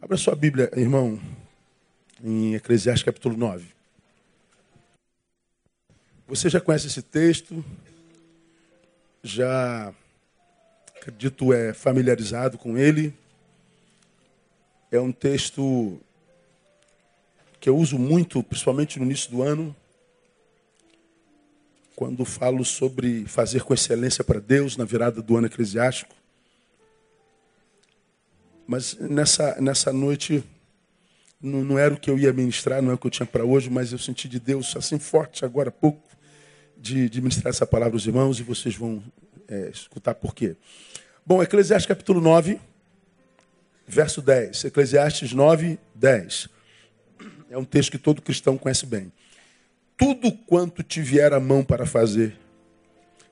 Abra sua Bíblia, irmão, em Eclesiastes capítulo 9. Você já conhece esse texto, já acredito é familiarizado com ele. É um texto que eu uso muito, principalmente no início do ano, quando falo sobre fazer com excelência para Deus na virada do ano eclesiástico. Mas nessa, nessa noite não, não era o que eu ia ministrar, não é o que eu tinha para hoje, mas eu senti de Deus assim forte agora há pouco de, de ministrar essa palavra aos irmãos e vocês vão é, escutar por quê. Bom, Eclesiastes capítulo 9, verso 10. Eclesiastes 9, 10. É um texto que todo cristão conhece bem. Tudo quanto te vier a mão para fazer,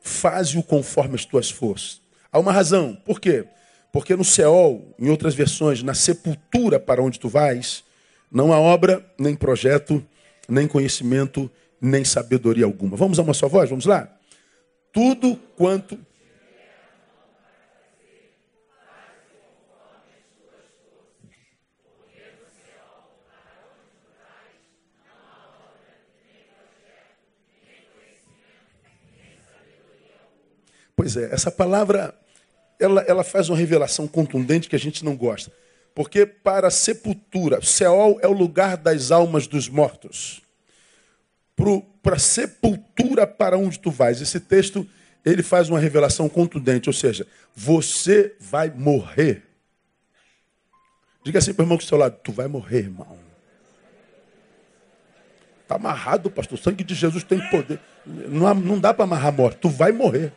faze-o conforme as tuas forças. Há uma razão. Por quê? Porque no Seol, em outras versões, na sepultura para onde tu vais, não há obra, nem projeto, nem conhecimento, nem sabedoria alguma. Vamos a uma só voz? Vamos lá? Tudo quanto Pois é, essa palavra ela, ela faz uma revelação contundente que a gente não gosta. Porque para a sepultura, Seol é o lugar das almas dos mortos. Para a sepultura para onde tu vais. Esse texto ele faz uma revelação contundente, ou seja, você vai morrer. Diga assim para o irmão que está ao lado, tu vai morrer, irmão. Está amarrado, pastor. O sangue de Jesus tem poder. Não, não dá para amarrar a morte. Tu vai morrer.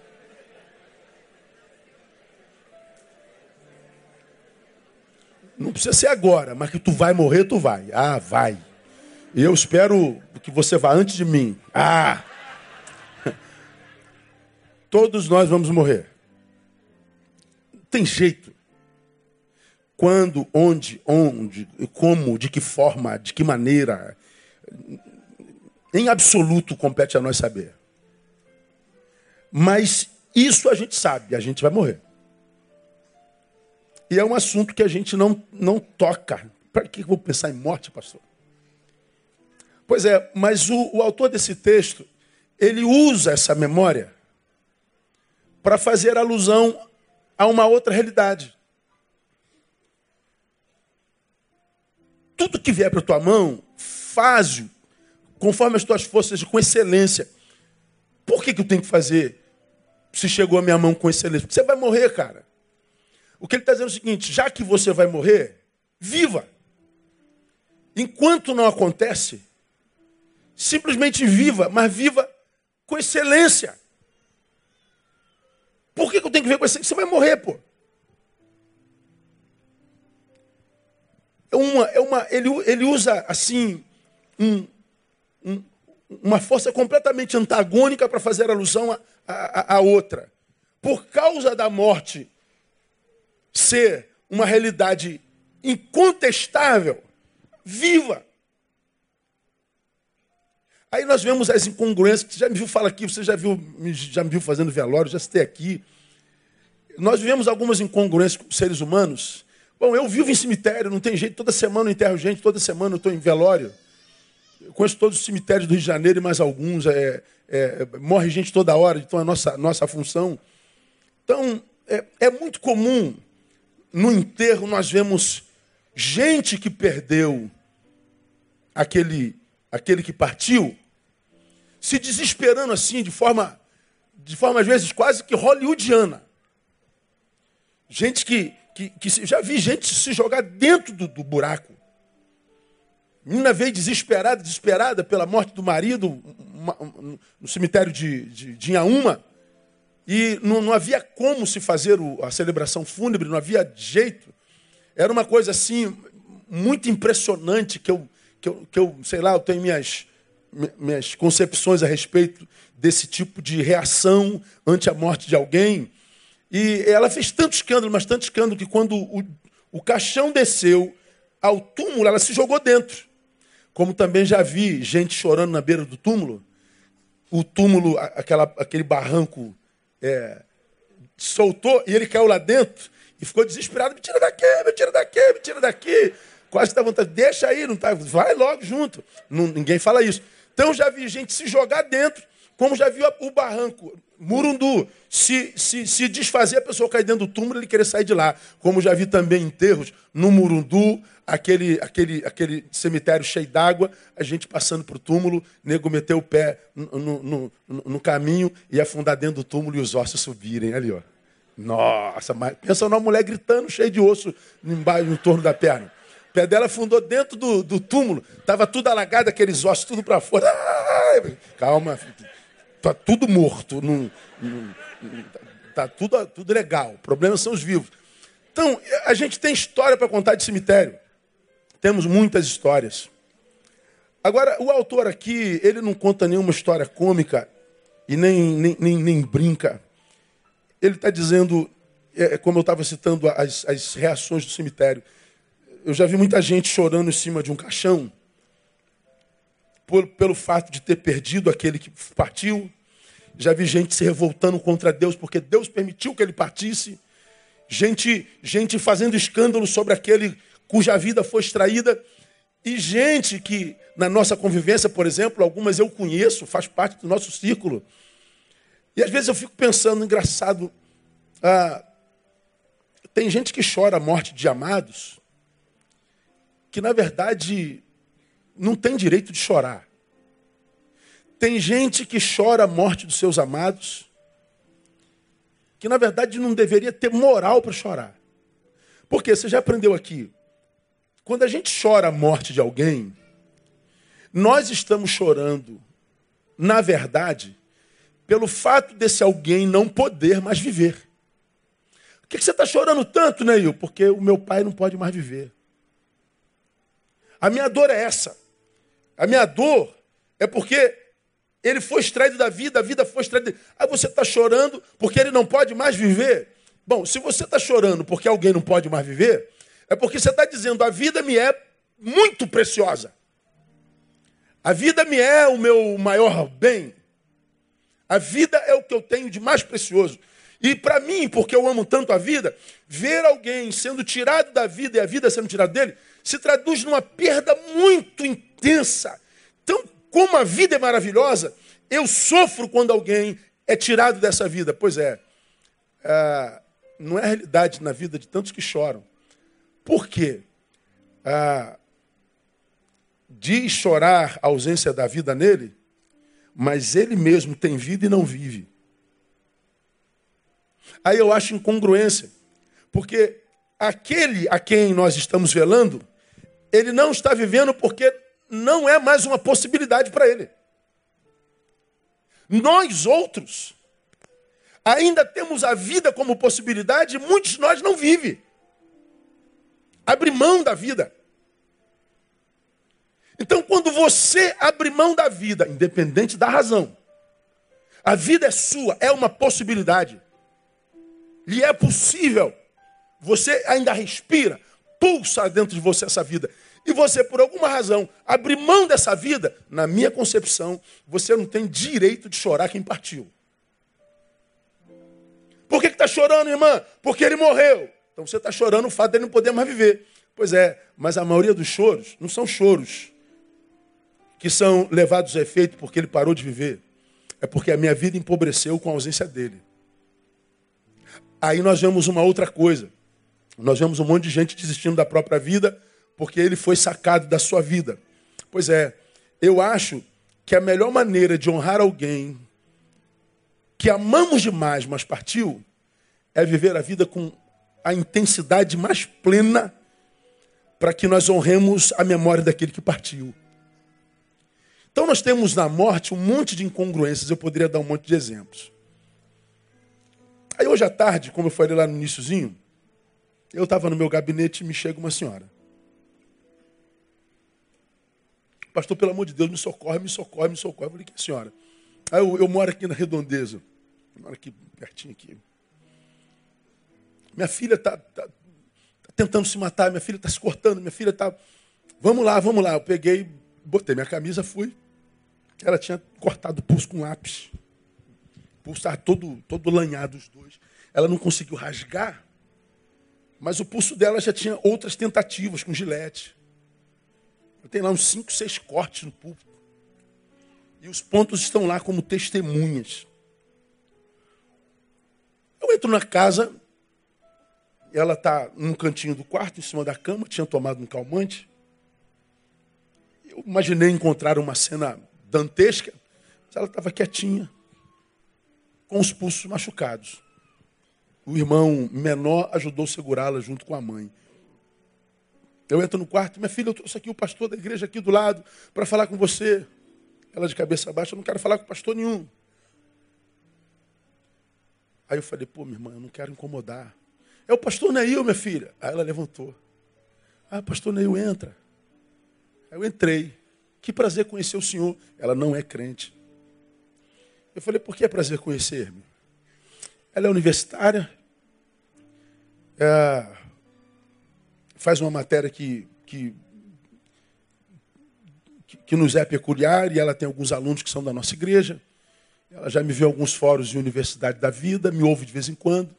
Não precisa ser agora, mas que tu vai morrer, tu vai. Ah, vai. E eu espero que você vá antes de mim. Ah! Todos nós vamos morrer. Tem jeito. Quando, onde, onde, como, de que forma, de que maneira. Em absoluto compete a nós saber. Mas isso a gente sabe, a gente vai morrer. E é um assunto que a gente não, não toca. Para que eu vou pensar em morte, pastor? Pois é, mas o, o autor desse texto, ele usa essa memória para fazer alusão a uma outra realidade. Tudo que vier para tua mão, faz-o conforme as tuas forças, com excelência. Por que, que eu tenho que fazer se chegou a minha mão com excelência? Porque você vai morrer, cara. O que ele está dizendo é o seguinte: já que você vai morrer, viva. Enquanto não acontece, simplesmente viva, mas viva com excelência. Por que, que eu tenho que ver com excelência? Você vai morrer, pô. É uma, é uma, ele, ele usa assim um, um, uma força completamente antagônica para fazer alusão a outra. Por causa da morte ser uma realidade incontestável, viva. Aí nós vemos as incongruências, você já me viu falar aqui, você já, viu, já me viu fazendo velório, já citei aqui. Nós vivemos algumas incongruências com seres humanos. Bom, eu vivo em cemitério, não tem jeito, toda semana eu enterro gente, toda semana eu estou em velório. Eu conheço todos os cemitérios do Rio de Janeiro e mais alguns. É, é, morre gente toda hora, então é a nossa, nossa função. Então, é, é muito comum no enterro nós vemos gente que perdeu aquele, aquele que partiu, se desesperando assim, de forma, de forma às vezes quase que hollywoodiana. Gente que, que, que já vi gente se jogar dentro do, do buraco. Menina veio desesperada, desesperada pela morte do marido uma, no cemitério de, de, de Inhaúma. E não, não havia como se fazer o, a celebração fúnebre, não havia jeito. Era uma coisa assim, muito impressionante, que eu, que eu, que eu sei lá, eu tenho minhas, minhas concepções a respeito desse tipo de reação ante a morte de alguém. E ela fez tanto escândalo, mas tanto escândalo, que quando o, o caixão desceu ao túmulo, ela se jogou dentro. Como também já vi gente chorando na beira do túmulo. O túmulo, aquela, aquele barranco é, soltou e ele caiu lá dentro. E ficou desesperado, me tira daqui, me tira daqui, me tira daqui. Quase dá vontade, deixa aí, não tá, vai logo junto. Não, ninguém fala isso. Então já vi gente se jogar dentro, como já viu o barranco, Murundu, se, se, se desfazer, a pessoa cair dentro do túmulo e ele querer sair de lá. Como já vi também enterros no Murundu, aquele, aquele, aquele cemitério cheio d'água, a gente passando para o túmulo, nego meter o pé no, no, no, no, caminho e afundar dentro do túmulo e os ossos subirem ali, ó. Nossa, mas pensa numa mulher gritando, cheia de osso embaixo, no torno da perna. O pé dela afundou dentro do, do túmulo, estava tudo alagado, aqueles ossos tudo para fora. Ai, calma, está tudo morto. Não, não, tá tudo, tudo legal. O problema são os vivos. Então, a gente tem história para contar de cemitério. Temos muitas histórias. Agora, o autor aqui, ele não conta nenhuma história cômica e nem, nem, nem, nem brinca ele está dizendo, é, é, como eu estava citando as, as reações do cemitério. Eu já vi muita gente chorando em cima de um caixão por, pelo fato de ter perdido aquele que partiu. Já vi gente se revoltando contra Deus porque Deus permitiu que ele partisse. Gente, gente fazendo escândalo sobre aquele cuja vida foi extraída. E gente que, na nossa convivência, por exemplo, algumas eu conheço, faz parte do nosso círculo, e às vezes eu fico pensando, engraçado, ah, tem gente que chora a morte de amados, que na verdade não tem direito de chorar. Tem gente que chora a morte dos seus amados, que na verdade não deveria ter moral para chorar. Porque você já aprendeu aqui, quando a gente chora a morte de alguém, nós estamos chorando, na verdade, pelo fato desse alguém não poder mais viver. O que, você está chorando tanto, Neil? Porque o meu pai não pode mais viver. A minha dor é essa. A minha dor é porque ele foi extraído da vida, a vida foi extraída. Aí você está chorando porque ele não pode mais viver. Bom, se você está chorando porque alguém não pode mais viver, é porque você está dizendo: a vida me é muito preciosa. A vida me é o meu maior bem. A vida é o que eu tenho de mais precioso. E para mim, porque eu amo tanto a vida, ver alguém sendo tirado da vida e a vida sendo tirada dele, se traduz numa perda muito intensa. Então, como a vida é maravilhosa, eu sofro quando alguém é tirado dessa vida. Pois é, é não é a realidade na vida de tantos que choram. Por quê? Ah, diz chorar a ausência da vida nele, mas ele mesmo tem vida e não vive. Aí eu acho incongruência, porque aquele a quem nós estamos velando, ele não está vivendo porque não é mais uma possibilidade para ele. Nós outros ainda temos a vida como possibilidade e muitos de nós não vivem. Abre mão da vida. Então, quando você abre mão da vida, independente da razão, a vida é sua, é uma possibilidade. E é possível. Você ainda respira, pulsa dentro de você essa vida. E você, por alguma razão, abrir mão dessa vida, na minha concepção, você não tem direito de chorar quem partiu. Por que está chorando, irmã? Porque ele morreu. Então você está chorando o fato dele não poder mais viver. Pois é, mas a maioria dos choros não são choros que são levados a efeito porque ele parou de viver, é porque a minha vida empobreceu com a ausência dele. Aí nós vemos uma outra coisa. Nós vemos um monte de gente desistindo da própria vida porque ele foi sacado da sua vida. Pois é, eu acho que a melhor maneira de honrar alguém que amamos demais, mas partiu, é viver a vida com a intensidade mais plena para que nós honremos a memória daquele que partiu. Então nós temos na morte um monte de incongruências, eu poderia dar um monte de exemplos. Aí hoje à tarde, como eu falei lá no iníciozinho, eu estava no meu gabinete e me chega uma senhora. Pastor, pelo amor de Deus, me socorre, me socorre, me socorre. Eu falei, que senhora? Aí eu, eu moro aqui na redondeza. Eu moro aqui, pertinho aqui. Minha filha está tá, tá tentando se matar, minha filha está se cortando, minha filha está. Vamos lá, vamos lá. Eu peguei, botei minha camisa, fui. Ela tinha cortado o pulso com lápis. O pulso estava todo, todo lanhado os dois. Ela não conseguiu rasgar. Mas o pulso dela já tinha outras tentativas com gilete. Tem lá uns cinco, seis cortes no pulso. E os pontos estão lá como testemunhas. Eu entro na casa, ela está num cantinho do quarto, em cima da cama, tinha tomado um calmante. Eu imaginei encontrar uma cena dantesca, mas ela estava quietinha, com os pulsos machucados. O irmão menor ajudou a segurá-la junto com a mãe. Eu entro no quarto, minha filha, eu trouxe aqui o pastor da igreja aqui do lado para falar com você. Ela de cabeça baixa, eu não quero falar com pastor nenhum. Aí eu falei, pô, minha irmã, eu não quero incomodar. É o pastor Neil, minha filha. Aí ela levantou. Ah, pastor Neil, entra. Aí eu entrei. Que prazer conhecer o senhor. Ela não é crente. Eu falei, por que é prazer conhecer-me? Ela é universitária. É, faz uma matéria que, que que nos é peculiar, e ela tem alguns alunos que são da nossa igreja. Ela já me viu em alguns fóruns de Universidade da Vida, me ouve de vez em quando.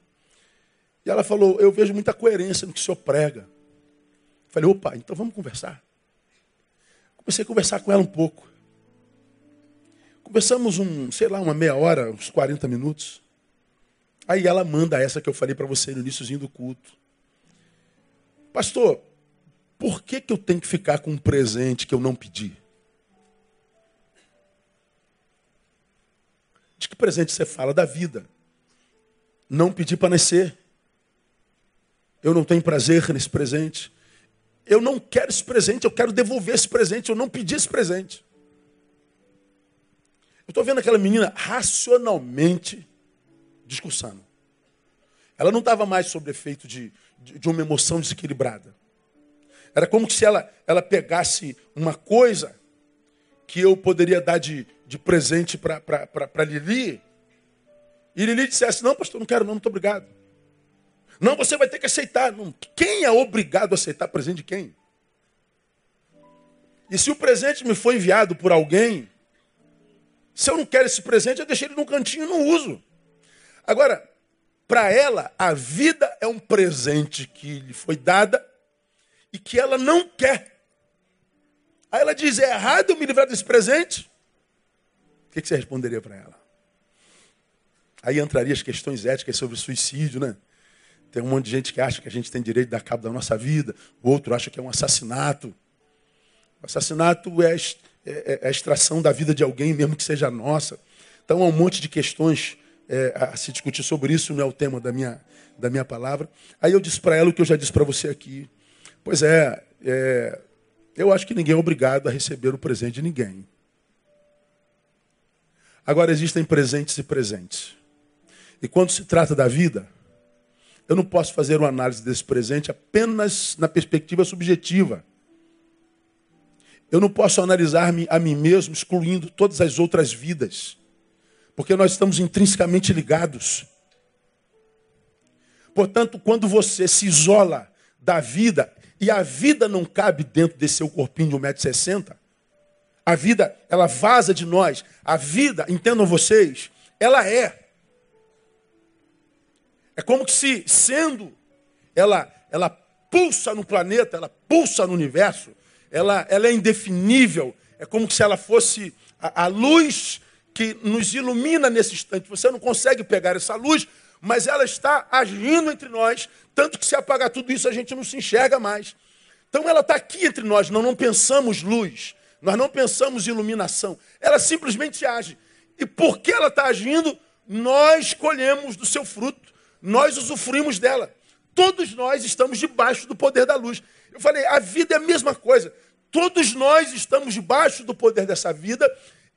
E ela falou: Eu vejo muita coerência no que o senhor prega. falei: opa, então vamos conversar. Comecei a conversar com ela um pouco. Conversamos um, sei lá, uma meia hora, uns 40 minutos. Aí ela manda essa que eu falei para você no iníciozinho do culto. Pastor, por que, que eu tenho que ficar com um presente que eu não pedi? De que presente você fala? Da vida. Não pedi para nascer. Eu não tenho prazer nesse presente. Eu não quero esse presente, eu quero devolver esse presente. Eu não pedi esse presente. Eu estou vendo aquela menina racionalmente discursando. Ela não estava mais sob efeito de, de, de, uma emoção desequilibrada. Era como se ela, ela pegasse uma coisa que eu poderia dar de, de presente para Lili, e Lili dissesse, não, pastor, não quero não, muito obrigado. Não, você vai ter que aceitar. Não. Quem é obrigado a aceitar presente de quem? E se o presente me foi enviado por alguém, se eu não quero esse presente, eu deixei ele num cantinho e não uso. Agora, para ela, a vida é um presente que lhe foi dada e que ela não quer. Aí ela diz: é errado eu me livrar desse presente? O que você responderia para ela? Aí entraria as questões éticas sobre suicídio, né? Tem um monte de gente que acha que a gente tem direito de dar cabo da nossa vida, o outro acha que é um assassinato. O assassinato é, é, é a extração da vida de alguém, mesmo que seja nossa. Então há um monte de questões é, a se discutir sobre isso, não é o tema da minha, da minha palavra. Aí eu disse para ela o que eu já disse para você aqui. Pois é, é, eu acho que ninguém é obrigado a receber o presente de ninguém. Agora, existem presentes e presentes. E quando se trata da vida, eu não posso fazer uma análise desse presente apenas na perspectiva subjetiva. Eu não posso analisar-me a mim mesmo excluindo todas as outras vidas. Porque nós estamos intrinsecamente ligados. Portanto, quando você se isola da vida, e a vida não cabe dentro desse seu corpinho de 1,60m, a vida, ela vaza de nós. A vida, entendam vocês, ela é. É como que se, sendo, ela, ela pulsa no planeta, ela pulsa no universo, ela, ela é indefinível. É como se ela fosse a, a luz que nos ilumina nesse instante. Você não consegue pegar essa luz, mas ela está agindo entre nós, tanto que se apagar tudo isso a gente não se enxerga mais. Então ela está aqui entre nós, não, não pensamos luz, nós não pensamos iluminação. Ela simplesmente age. E porque ela está agindo, nós colhemos do seu fruto. Nós usufruímos dela. Todos nós estamos debaixo do poder da luz. Eu falei, a vida é a mesma coisa. Todos nós estamos debaixo do poder dessa vida,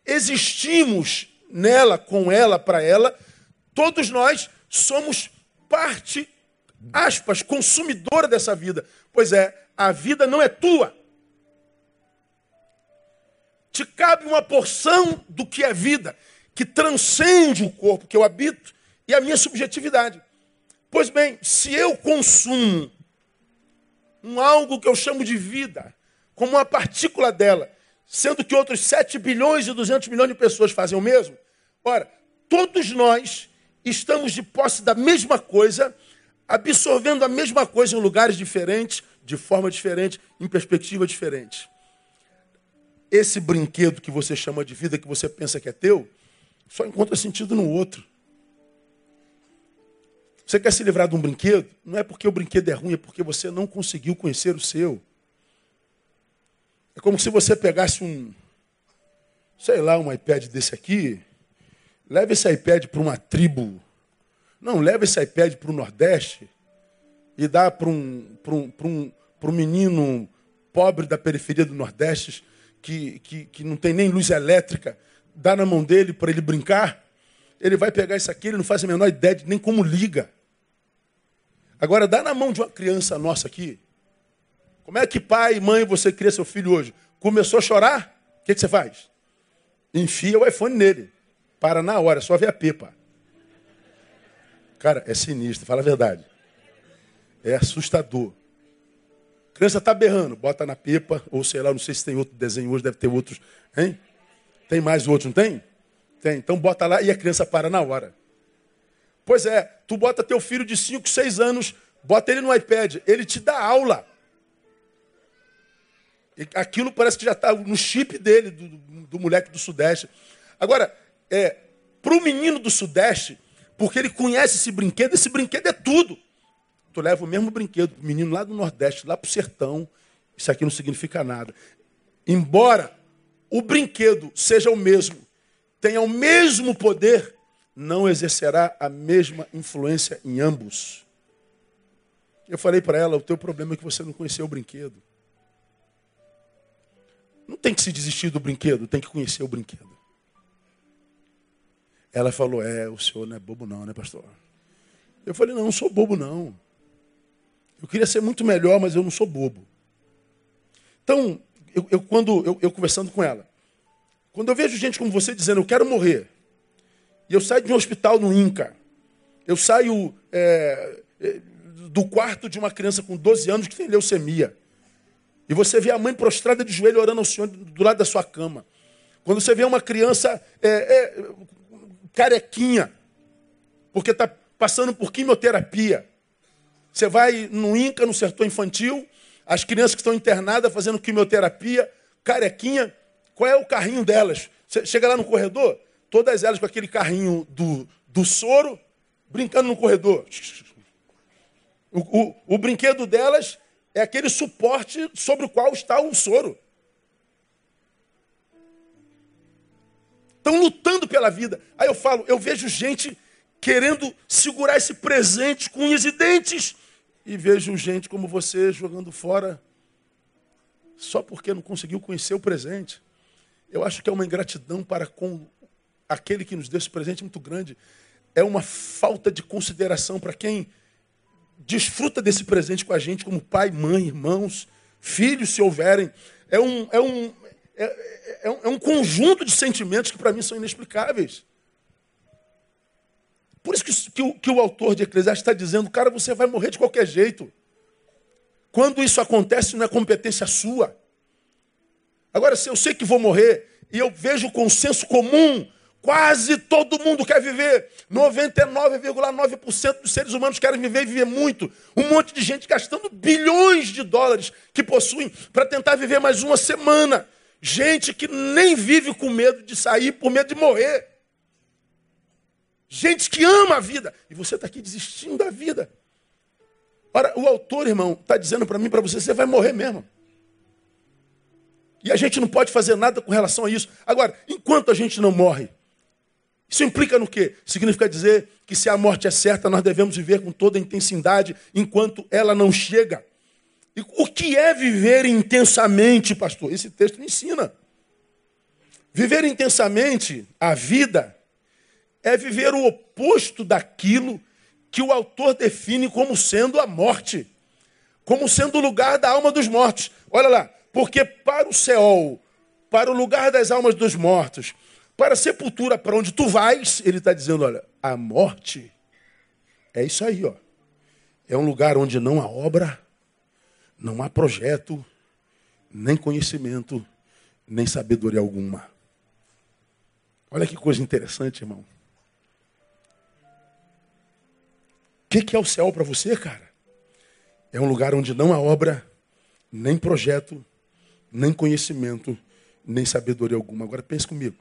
existimos nela, com ela, para ela. Todos nós somos parte, aspas, consumidora dessa vida. Pois é, a vida não é tua te cabe uma porção do que é vida, que transcende o corpo que eu habito e a minha subjetividade. Pois bem, se eu consumo um algo que eu chamo de vida, como uma partícula dela, sendo que outros 7 bilhões e 200 milhões de pessoas fazem o mesmo, ora, todos nós estamos de posse da mesma coisa, absorvendo a mesma coisa em lugares diferentes, de forma diferente, em perspectiva diferente. Esse brinquedo que você chama de vida, que você pensa que é teu, só encontra sentido no outro. Você quer se livrar de um brinquedo? Não é porque o brinquedo é ruim, é porque você não conseguiu conhecer o seu. É como se você pegasse um, sei lá, um iPad desse aqui, leve esse iPad para uma tribo. Não, leve esse iPad para o Nordeste e dá para um, um, um, um menino pobre da periferia do Nordeste que, que, que não tem nem luz elétrica, dá na mão dele para ele brincar. Ele vai pegar isso aqui, ele não faz a menor ideia de nem como liga. Agora, dá na mão de uma criança nossa aqui. Como é que pai e mãe você cria seu filho hoje? Começou a chorar? O que, que você faz? Enfia o iPhone nele. Para na hora, só vê a pepa. Cara, é sinistro, fala a verdade. É assustador. Criança está berrando, bota na pepa, ou sei lá, não sei se tem outro desenho hoje, deve ter outros. Hein? Tem mais outro, não tem? Tem. Então bota lá e a criança para na hora. Pois é, tu bota teu filho de 5, 6 anos, bota ele no iPad, ele te dá aula. Aquilo parece que já está no chip dele, do, do, moleque do Sudeste. Agora, é, para o menino do Sudeste, porque ele conhece esse brinquedo, esse brinquedo é tudo. Tu leva o mesmo brinquedo, menino lá do Nordeste, lá para o sertão, isso aqui não significa nada. Embora o brinquedo seja o mesmo, tenha o mesmo poder, não exercerá a mesma influência em ambos. Eu falei para ela, o teu problema é que você não conheceu o brinquedo. Não tem que se desistir do brinquedo, tem que conhecer o brinquedo. Ela falou: É, o senhor não é bobo, não, né, pastor? Eu falei: Não, não sou bobo, não. Eu queria ser muito melhor, mas eu não sou bobo. Então, eu, eu quando eu, eu, conversando com ela, quando eu vejo gente como você dizendo, eu quero morrer, e eu saio de um hospital no INCA, eu saio é, é do quarto de uma criança com 12 anos que tem leucemia, e você vê a mãe prostrada de joelho orando ao Senhor do lado da sua cama. Quando você vê uma criança é, é, carequinha, porque está passando por quimioterapia. Você vai no INCA, no setor infantil, as crianças que estão internadas fazendo quimioterapia, carequinha, qual é o carrinho delas? Você chega lá no corredor, todas elas com aquele carrinho do, do soro, brincando no corredor. O, o, o brinquedo delas é aquele suporte sobre o qual está o soro. Estão lutando pela vida. Aí eu falo, eu vejo gente querendo segurar esse presente com unhas e dentes. E vejo gente como você jogando fora só porque não conseguiu conhecer o presente. Eu acho que é uma ingratidão para com aquele que nos deu esse presente muito grande. É uma falta de consideração para quem desfruta desse presente com a gente, como pai, mãe, irmãos, filhos, se houverem. É um, é um, é, é, é um conjunto de sentimentos que para mim são inexplicáveis. Por isso que, que, o, que o autor de Eclesiastes está dizendo, cara, você vai morrer de qualquer jeito. Quando isso acontece, não é competência sua. Agora, se eu sei que vou morrer e eu vejo o consenso comum Quase todo mundo quer viver. 99,9% dos seres humanos querem viver e viver muito. Um monte de gente gastando bilhões de dólares que possuem para tentar viver mais uma semana. Gente que nem vive com medo de sair por medo de morrer. Gente que ama a vida. E você está aqui desistindo da vida. Ora, o autor, irmão, está dizendo para mim, para você, você vai morrer mesmo. E a gente não pode fazer nada com relação a isso. Agora, enquanto a gente não morre, isso implica no quê? Significa dizer que se a morte é certa, nós devemos viver com toda a intensidade enquanto ela não chega. E o que é viver intensamente, pastor? Esse texto me ensina. Viver intensamente a vida é viver o oposto daquilo que o autor define como sendo a morte, como sendo o lugar da alma dos mortos. Olha lá, porque para o céu, para o lugar das almas dos mortos, para a sepultura, para onde tu vais, ele está dizendo: olha, a morte é isso aí, ó. É um lugar onde não há obra, não há projeto, nem conhecimento, nem sabedoria alguma. Olha que coisa interessante, irmão. que é o céu para você, cara? É um lugar onde não há obra, nem projeto, nem conhecimento, nem sabedoria alguma. Agora pense comigo.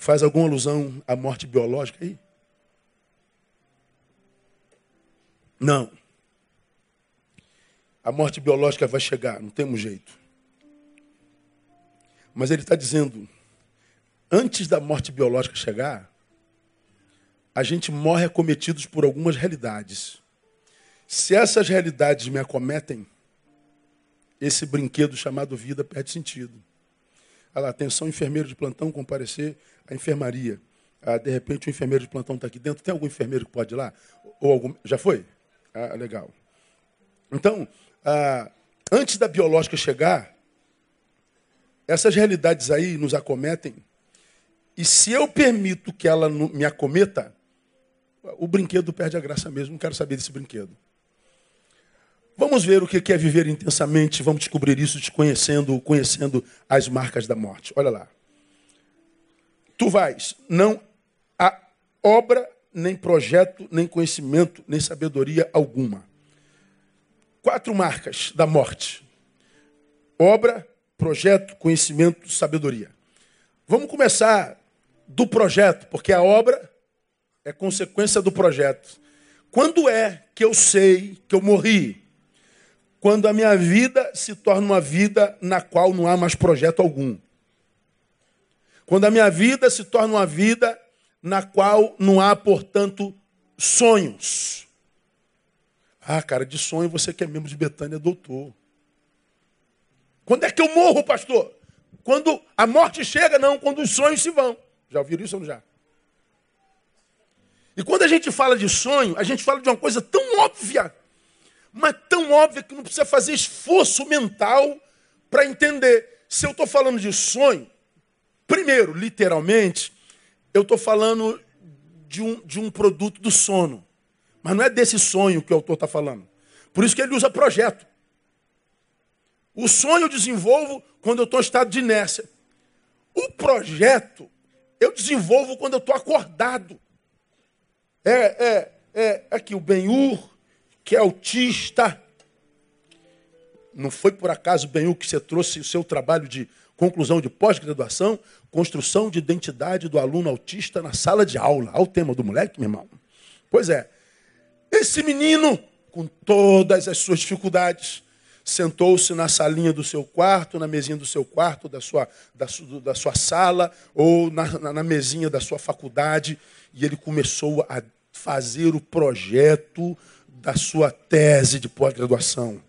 Faz alguma alusão à morte biológica aí? Não. A morte biológica vai chegar, não temos jeito. Mas ele está dizendo, antes da morte biológica chegar, a gente morre acometidos por algumas realidades. Se essas realidades me acometem, esse brinquedo chamado vida perde sentido. Olha lá, atenção, enfermeiro de plantão comparecer à enfermaria. Ah, de repente o enfermeiro de plantão está aqui dentro. Tem algum enfermeiro que pode ir lá? Ou algum... Já foi? Ah, legal. Então, ah, antes da biológica chegar, essas realidades aí nos acometem. E se eu permito que ela me acometa, o brinquedo perde a graça mesmo. Não quero saber desse brinquedo. Vamos ver o que é viver intensamente. Vamos descobrir isso te conhecendo, conhecendo as marcas da morte. Olha lá. Tu vais, não há obra, nem projeto, nem conhecimento, nem sabedoria alguma. Quatro marcas da morte: obra, projeto, conhecimento, sabedoria. Vamos começar do projeto, porque a obra é consequência do projeto. Quando é que eu sei que eu morri? Quando a minha vida se torna uma vida na qual não há mais projeto algum. Quando a minha vida se torna uma vida na qual não há, portanto, sonhos. Ah, cara, de sonho você que é membro de Betânia, doutor. Quando é que eu morro, pastor? Quando a morte chega, não, quando os sonhos se vão. Já ouviram isso ou não já? E quando a gente fala de sonho, a gente fala de uma coisa tão óbvia, mas tão óbvia que não precisa fazer esforço mental para entender. Se eu estou falando de sonho, primeiro, literalmente, eu estou falando de um, de um produto do sono. Mas não é desse sonho que o autor está falando. Por isso que ele usa projeto. O sonho eu desenvolvo quando eu estou em estado de inércia. O projeto eu desenvolvo quando eu estou acordado. É, é, é aqui o Benhur, que é autista. Não foi por acaso, Benhur, que você trouxe o seu trabalho de conclusão de pós-graduação, construção de identidade do aluno autista na sala de aula. Olha o tema do moleque, meu irmão. Pois é. Esse menino, com todas as suas dificuldades, sentou-se na salinha do seu quarto, na mesinha do seu quarto, da sua, da, da sua sala, ou na, na, na mesinha da sua faculdade, e ele começou a fazer o projeto da sua tese de pós-graduação.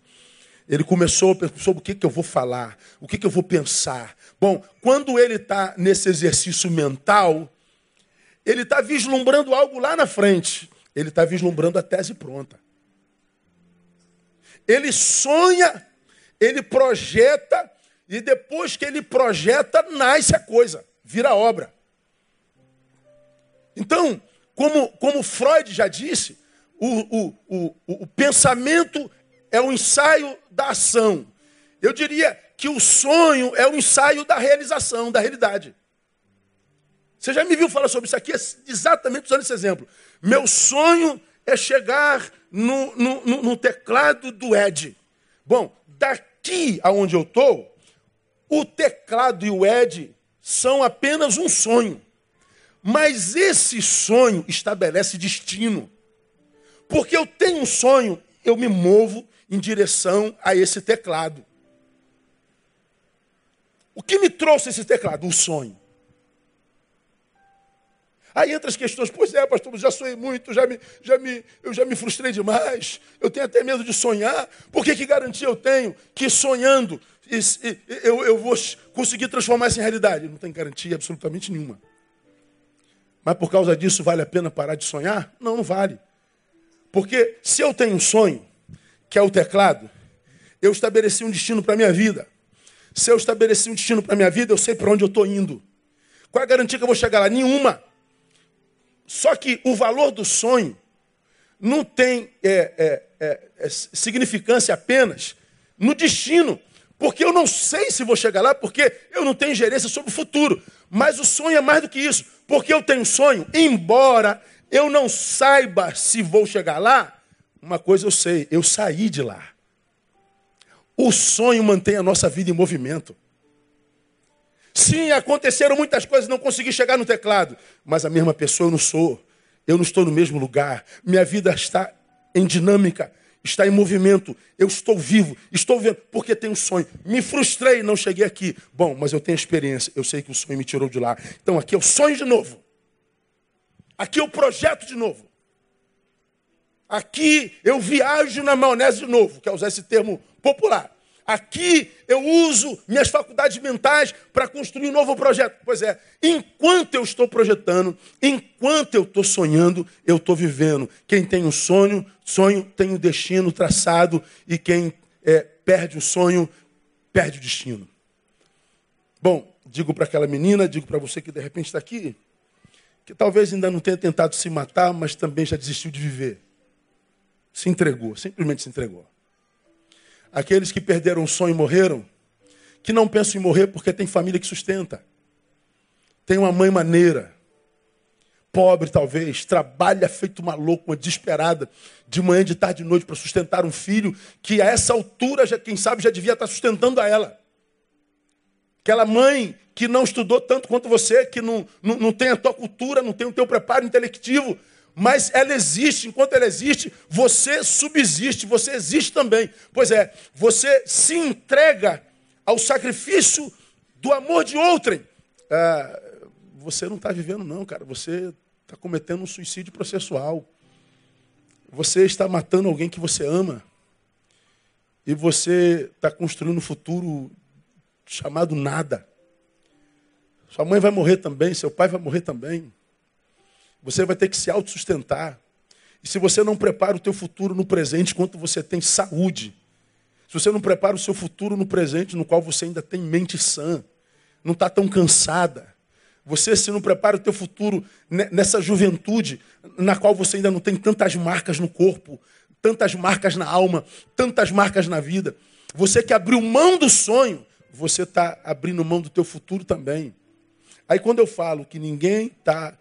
Ele começou sobre o que, que eu vou falar, o que, que eu vou pensar. Bom, quando ele está nesse exercício mental, ele está vislumbrando algo lá na frente. Ele está vislumbrando a tese pronta. Ele sonha, ele projeta, e depois que ele projeta, nasce a coisa, vira obra. Então, como, como Freud já disse, o, o, o, o pensamento é o ensaio da ação. Eu diria que o sonho é o ensaio da realização, da realidade. Você já me viu falar sobre isso aqui, exatamente usando esse exemplo. Meu sonho é chegar no, no, no teclado do Ed. Bom, daqui aonde eu estou, o teclado e o Ed são apenas um sonho. Mas esse sonho estabelece destino. Porque eu tenho um sonho, eu me movo em direção a esse teclado. O que me trouxe esse teclado? O sonho. Aí entra as questões, pois é, pastor, já sonhei muito, já me, já me, eu já me frustrei demais, eu tenho até medo de sonhar. Por que, que garantia eu tenho que sonhando eu, eu vou conseguir transformar isso em realidade? Não tem garantia absolutamente nenhuma. Mas por causa disso vale a pena parar de sonhar? Não, não vale. Porque se eu tenho um sonho, que é o teclado, eu estabeleci um destino para a minha vida. Se eu estabeleci um destino para a minha vida, eu sei para onde eu estou indo. Qual é a garantia que eu vou chegar lá? Nenhuma. Só que o valor do sonho não tem é, é, é, é, significância apenas no destino. Porque eu não sei se vou chegar lá, porque eu não tenho gerência sobre o futuro. Mas o sonho é mais do que isso. Porque eu tenho sonho, embora eu não saiba se vou chegar lá, uma coisa eu sei, eu saí de lá. O sonho mantém a nossa vida em movimento. Sim, aconteceram muitas coisas, não consegui chegar no teclado, mas a mesma pessoa eu não sou. Eu não estou no mesmo lugar. Minha vida está em dinâmica, está em movimento. Eu estou vivo, estou vendo, porque tenho um sonho. Me frustrei, não cheguei aqui. Bom, mas eu tenho experiência, eu sei que o sonho me tirou de lá. Então aqui é o sonho de novo. Aqui o projeto de novo. Aqui eu viajo na maionese de novo, quer usar esse termo popular. Aqui eu uso minhas faculdades mentais para construir um novo projeto. Pois é, enquanto eu estou projetando, enquanto eu estou sonhando, eu estou vivendo. Quem tem um sonho, sonho tem um destino traçado, e quem é, perde o sonho, perde o destino. Bom, digo para aquela menina, digo para você que de repente está aqui, que talvez ainda não tenha tentado se matar, mas também já desistiu de viver. Se entregou, simplesmente se entregou. Aqueles que perderam o sonho e morreram, que não pensam em morrer porque tem família que sustenta. Tem uma mãe maneira, pobre talvez, trabalha feito uma louca, uma desesperada, de manhã, de tarde, de noite para sustentar um filho que a essa altura, já, quem sabe, já devia estar sustentando a ela. Aquela mãe que não estudou tanto quanto você, que não, não, não tem a tua cultura, não tem o teu preparo intelectivo, mas ela existe, enquanto ela existe, você subsiste, você existe também. Pois é, você se entrega ao sacrifício do amor de outrem. Ah, você não está vivendo, não, cara. Você está cometendo um suicídio processual. Você está matando alguém que você ama. E você está construindo um futuro chamado nada. Sua mãe vai morrer também, seu pai vai morrer também. Você vai ter que se autossustentar. E se você não prepara o teu futuro no presente, enquanto você tem saúde, se você não prepara o seu futuro no presente, no qual você ainda tem mente sã, não está tão cansada, você se não prepara o teu futuro nessa juventude, na qual você ainda não tem tantas marcas no corpo, tantas marcas na alma, tantas marcas na vida, você que abriu mão do sonho, você está abrindo mão do teu futuro também. Aí quando eu falo que ninguém está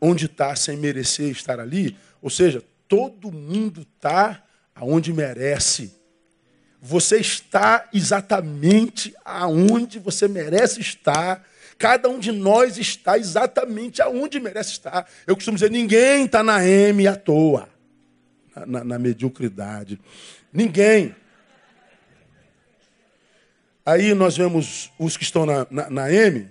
onde está sem merecer estar ali, ou seja, todo mundo está aonde merece. Você está exatamente aonde você merece estar. Cada um de nós está exatamente aonde merece estar. Eu costumo dizer: ninguém está na M à toa, na, na, mediocridade. Ninguém. Aí nós vemos os que estão na, na, na M,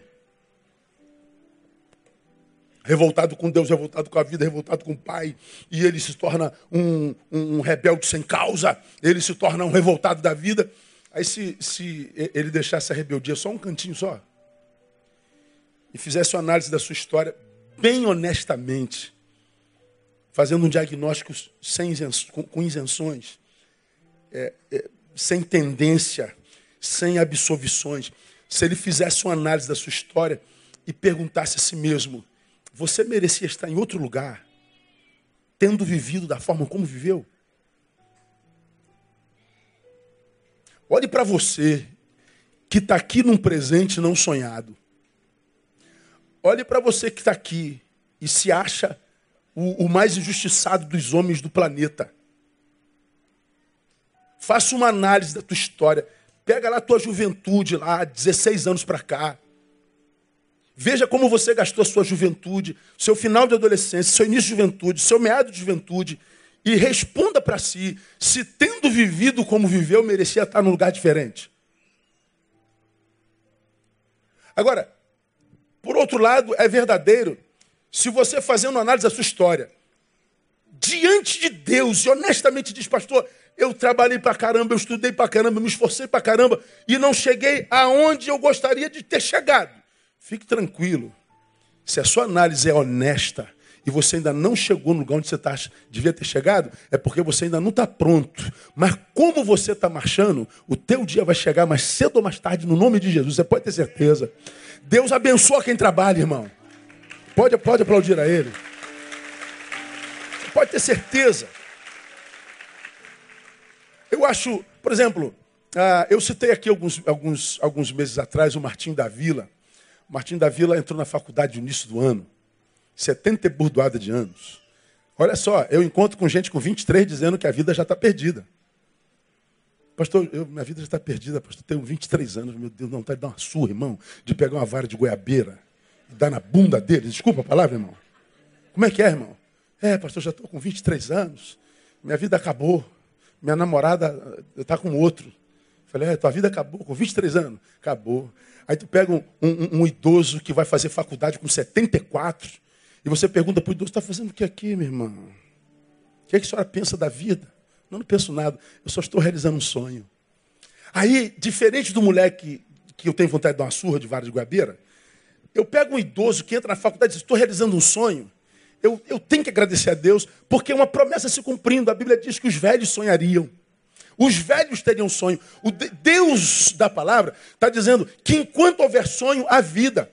revoltado com Deus, revoltado com a vida, revoltado com o Pai, e ele se torna um, um rebelde sem causa, ele se torna um revoltado da vida. Aí, se, se ele deixasse a rebeldia só um cantinho só, e fizesse uma análise da sua história bem honestamente, fazendo um diagnóstico sem com, com isenções, é, é, sem tendência, sem absolvições, se ele fizesse uma análise da sua história e perguntasse a si mesmo: você merecia estar em outro lugar, tendo vivido da forma como viveu? Olhe para você, que está aqui num presente não sonhado. Olhe para você que está aqui e se acha o, o, mais injustiçado dos homens do planeta. Faça uma análise da tua história. Pega lá a tua juventude, lá, 16 anos para cá. Veja como você gastou a sua juventude, seu final de adolescência, seu início de juventude, seu meado de juventude, e responda para si se, tendo vivido como viveu, merecia estar num lugar diferente. Agora, por outro lado, é verdadeiro, se você fazendo análise da sua história, diante de Deus, e honestamente diz, pastor, eu trabalhei para caramba, eu estudei para caramba, eu me esforcei para caramba, e não cheguei aonde eu gostaria de ter chegado. Fique tranquilo. Se a sua análise é honesta e você ainda não chegou no lugar onde você tá, devia ter chegado, é porque você ainda não está pronto. Mas como você está marchando, o teu dia vai chegar mais cedo ou mais tarde, no nome de Jesus. Você pode ter certeza. Deus abençoa quem trabalha, irmão. Pode, pode aplaudir a Ele. Você pode ter certeza. Eu acho, por exemplo, ah, eu citei aqui alguns, alguns, alguns meses atrás o Martim da Vila. Martim da Vila entrou na faculdade no início do ano, 70 e burdoada de anos. Olha só, eu encontro com gente com 23 dizendo que a vida já está perdida. Pastor, eu, minha vida já está perdida, pastor. Tenho 23 anos, meu Deus, não, tá de dar uma surra, irmão, de pegar uma vara de goiabeira e dar na bunda dele. Desculpa a palavra, irmão. Como é que é, irmão? É, pastor, já estou com 23 anos, minha vida acabou. Minha namorada está com outro. Falei, é, tua vida acabou com 23 anos. Acabou. Aí tu pega um, um, um idoso que vai fazer faculdade com 74 e você pergunta para o idoso, está fazendo o que aqui, meu irmão? O que, é que a senhora pensa da vida? Não, não penso nada. Eu só estou realizando um sonho. Aí, diferente do moleque que eu tenho vontade de dar uma surra de vara de eu pego um idoso que entra na faculdade e diz, estou realizando um sonho. Eu, eu tenho que agradecer a Deus, porque uma promessa se cumprindo. A Bíblia diz que os velhos sonhariam. Os velhos teriam sonho. O Deus da palavra está dizendo que enquanto houver sonho, há vida.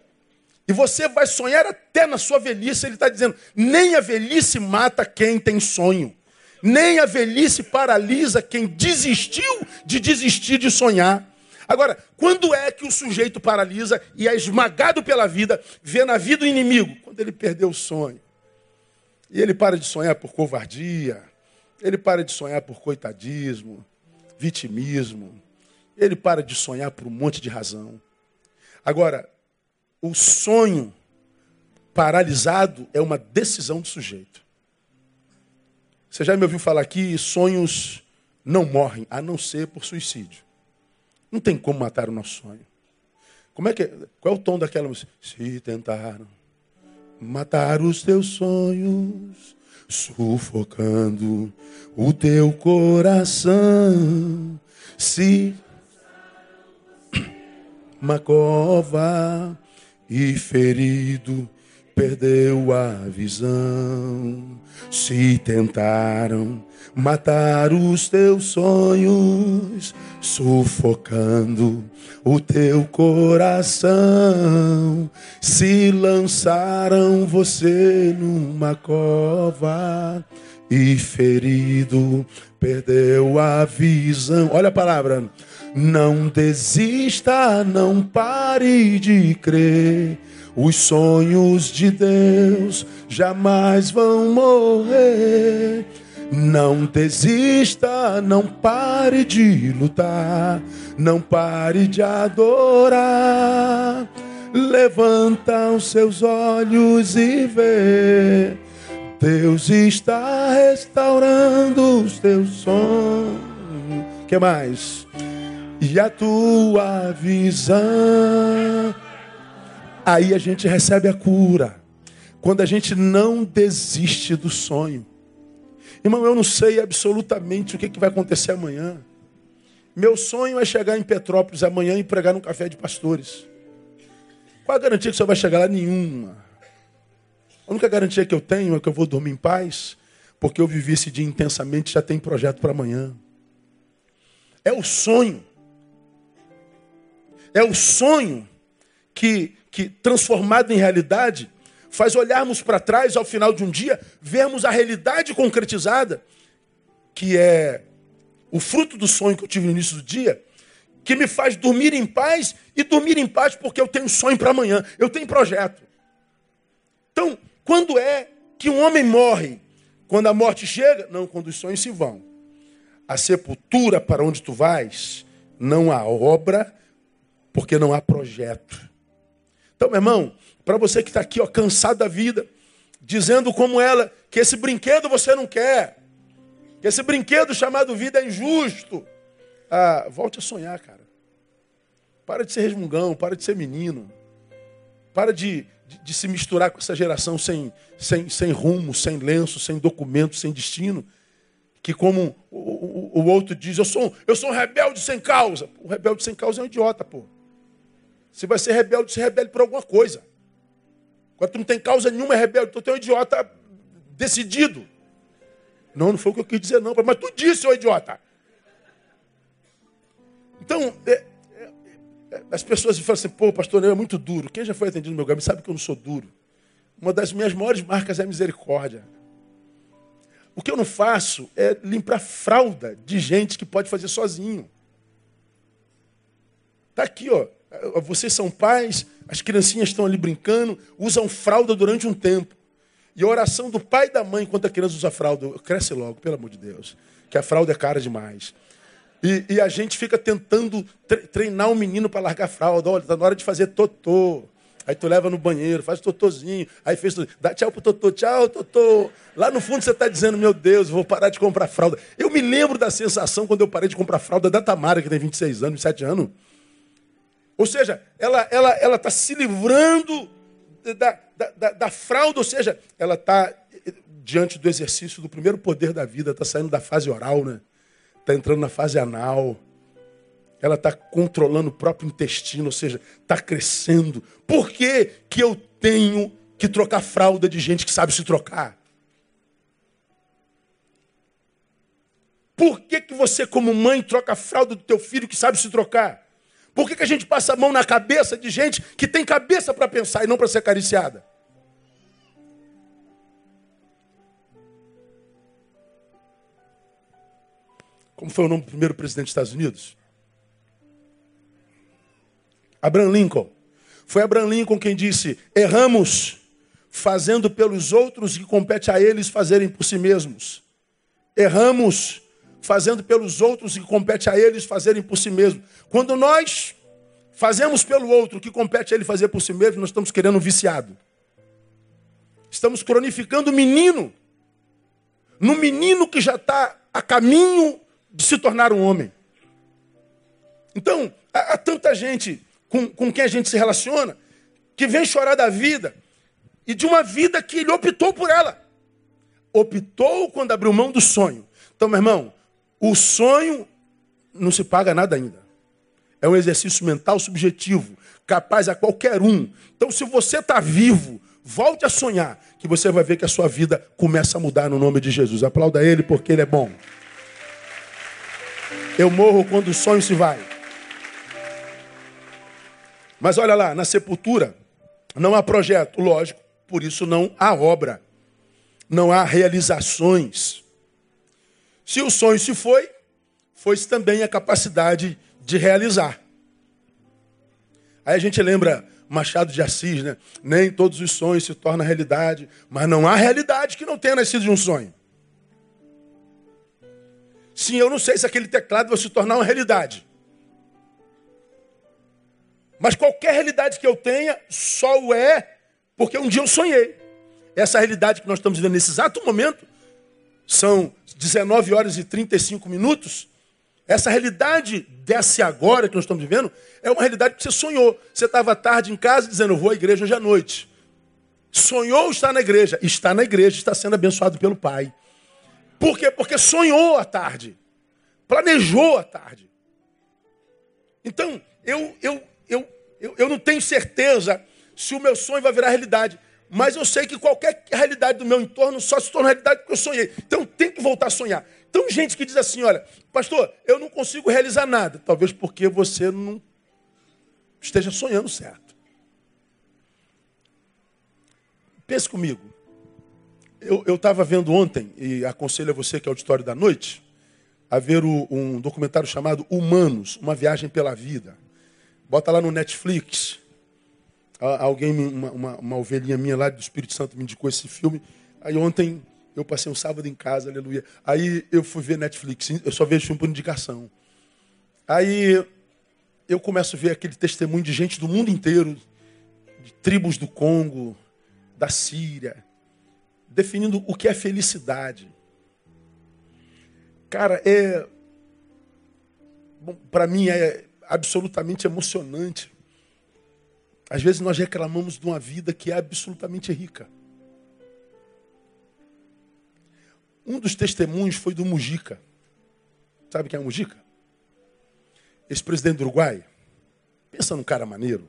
E você vai sonhar até na sua velhice. Ele está dizendo: nem a velhice mata quem tem sonho. Nem a velhice paralisa quem desistiu de desistir de sonhar. Agora, quando é que o sujeito paralisa e é esmagado pela vida, vê na vida o inimigo? Quando ele perdeu o sonho. E ele para de sonhar por covardia, ele para de sonhar por coitadismo, vitimismo, ele para de sonhar por um monte de razão. Agora, o sonho paralisado é uma decisão do sujeito. Você já me ouviu falar aqui, sonhos não morrem, a não ser por suicídio. Não tem como matar o nosso sonho. Como é que, qual é o tom daquela música? Se tentaram matar os teus sonhos, sufocando o teu coração. Se uma cova e ferido perdeu a visão. Se tentaram matar os teus sonhos, sufocando o teu coração. Se lançaram você numa cova e ferido perdeu a visão. Olha a palavra. Não desista, não pare de crer. Os sonhos de Deus jamais vão morrer. Não desista, não pare de lutar, não pare de adorar. Levanta os seus olhos e vê. Deus está restaurando os teus sonhos. Que mais? E a tua visão. Aí a gente recebe a cura. Quando a gente não desiste do sonho. Irmão, eu não sei absolutamente o que, que vai acontecer amanhã. Meu sonho é chegar em Petrópolis amanhã e pregar num café de pastores. Qual a garantia que você vai chegar lá? Nenhuma. A única garantia que eu tenho é que eu vou dormir em paz, porque eu vivi esse dia intensamente já tem projeto para amanhã. É o sonho. É o sonho que, que transformado em realidade, faz olharmos para trás ao final de um dia, vermos a realidade concretizada, que é o fruto do sonho que eu tive no início do dia, que me faz dormir em paz e dormir em paz porque eu tenho sonho para amanhã, eu tenho projeto. Então, quando é que um homem morre? Quando a morte chega? Não, quando os sonhos se vão. A sepultura para onde tu vais, não há obra, porque não há projeto. Então, meu irmão, para você que está aqui, ó, cansado da vida, dizendo como ela, que esse brinquedo você não quer, que esse brinquedo chamado vida é injusto. Ah, volte a sonhar, cara. Para de ser resmungão, para de ser menino. Para de, de, de se misturar com essa geração sem, sem, sem rumo, sem lenço, sem documento, sem destino. Que como o, o, o outro diz, eu sou, eu sou um rebelde sem causa. O rebelde sem causa é um idiota, pô. Se vai ser rebelde, se rebelde por alguma coisa. Quando tu não tem causa nenhuma, é rebelde. Tu é um idiota decidido. Não, não foi o que eu quis dizer, não. Mas tu disse, ô idiota. Então, é, é, é, as pessoas falam assim, pô, pastor, eu é muito duro. Quem já foi atendido no meu gabinete sabe que eu não sou duro. Uma das minhas maiores marcas é a misericórdia. O que eu não faço é limpar fralda de gente que pode fazer sozinho. Está aqui, ó. Vocês são pais, as criancinhas estão ali brincando, usam fralda durante um tempo. E a oração do pai e da mãe enquanto a criança usa fralda, cresce logo, pelo amor de Deus. Que a fralda é cara demais. E, e a gente fica tentando treinar o menino para largar a fralda. Olha, está na hora de fazer totô. Aí tu leva no banheiro, faz totozinho. Aí fez, dá tchau pro totô, tchau, totô. Lá no fundo você está dizendo, meu Deus, vou parar de comprar fralda. Eu me lembro da sensação quando eu parei de comprar fralda da Tamara, que tem 26 anos, 27 anos. Ou seja, ela está ela, ela tá se livrando da, da, da, da fralda, ou seja, ela está diante do exercício do primeiro poder da vida, está saindo da fase oral, né? Está entrando na fase anal. Ela está controlando o próprio intestino, ou seja, está crescendo. Por que, que eu tenho que trocar fralda de gente que sabe se trocar? Por que, que você, como mãe, troca a fralda do teu filho que sabe se trocar? Por que, que a gente passa a mão na cabeça de gente que tem cabeça para pensar e não para ser acariciada? Como foi o nome do primeiro presidente dos Estados Unidos? Abraham Lincoln. Foi Abraham Lincoln quem disse: erramos fazendo pelos outros que compete a eles fazerem por si mesmos. Erramos fazendo pelos outros o que compete a eles fazerem por si mesmos. Quando nós fazemos pelo outro o que compete a ele fazer por si mesmo, nós estamos querendo um viciado. Estamos cronificando o menino. No menino que já está a caminho de se tornar um homem. Então, há, há tanta gente com, com quem a gente se relaciona que vem chorar da vida e de uma vida que ele optou por ela. Optou quando abriu mão do sonho. Então, meu irmão, o sonho não se paga nada ainda. É um exercício mental subjetivo, capaz a qualquer um. Então, se você está vivo, volte a sonhar, que você vai ver que a sua vida começa a mudar no nome de Jesus. Aplauda ele porque ele é bom. Eu morro quando o sonho se vai. Mas olha lá, na sepultura não há projeto, lógico, por isso não há obra, não há realizações. Se o sonho se foi, foi-se também a capacidade de realizar. Aí a gente lembra Machado de Assis, né? Nem todos os sonhos se tornam realidade, mas não há realidade que não tenha nascido de um sonho. Sim, eu não sei se aquele teclado vai se tornar uma realidade. Mas qualquer realidade que eu tenha, só o é porque um dia eu sonhei. Essa realidade que nós estamos vivendo nesse exato momento, são 19 horas e 35 minutos. Essa realidade desse agora que nós estamos vivendo, é uma realidade que você sonhou. Você estava tarde em casa dizendo, eu vou à igreja hoje à noite. Sonhou estar na igreja. Está na igreja, está sendo abençoado pelo Pai. Por quê? Porque sonhou à tarde. Planejou à tarde. Então, eu, eu, eu, eu, eu não tenho certeza se o meu sonho vai virar realidade. Mas eu sei que qualquer realidade do meu entorno só se torna realidade porque eu sonhei. Então tem que voltar a sonhar. Então, gente que diz assim: olha, pastor, eu não consigo realizar nada. Talvez porque você não esteja sonhando certo. Pense comigo. Eu estava vendo ontem, e aconselho a você que é auditório da noite, a ver o, um documentário chamado Humanos, uma viagem pela vida. Bota lá no Netflix. Alguém, uma, uma, uma, ovelhinha minha lá do Espírito Santo me indicou esse filme. Aí ontem eu passei um sábado em casa, aleluia. Aí eu fui ver Netflix, eu só vejo filme por indicação. Aí eu começo a ver aquele testemunho de gente do mundo inteiro, de tribos do Congo, da Síria, definindo o que é felicidade. Cara, é. Para mim é absolutamente emocionante. Às vezes nós reclamamos de uma vida que é absolutamente rica. Um dos testemunhos foi do Mujica. Sabe quem é o Mujica? Esse presidente do Uruguai. Pensa num cara maneiro.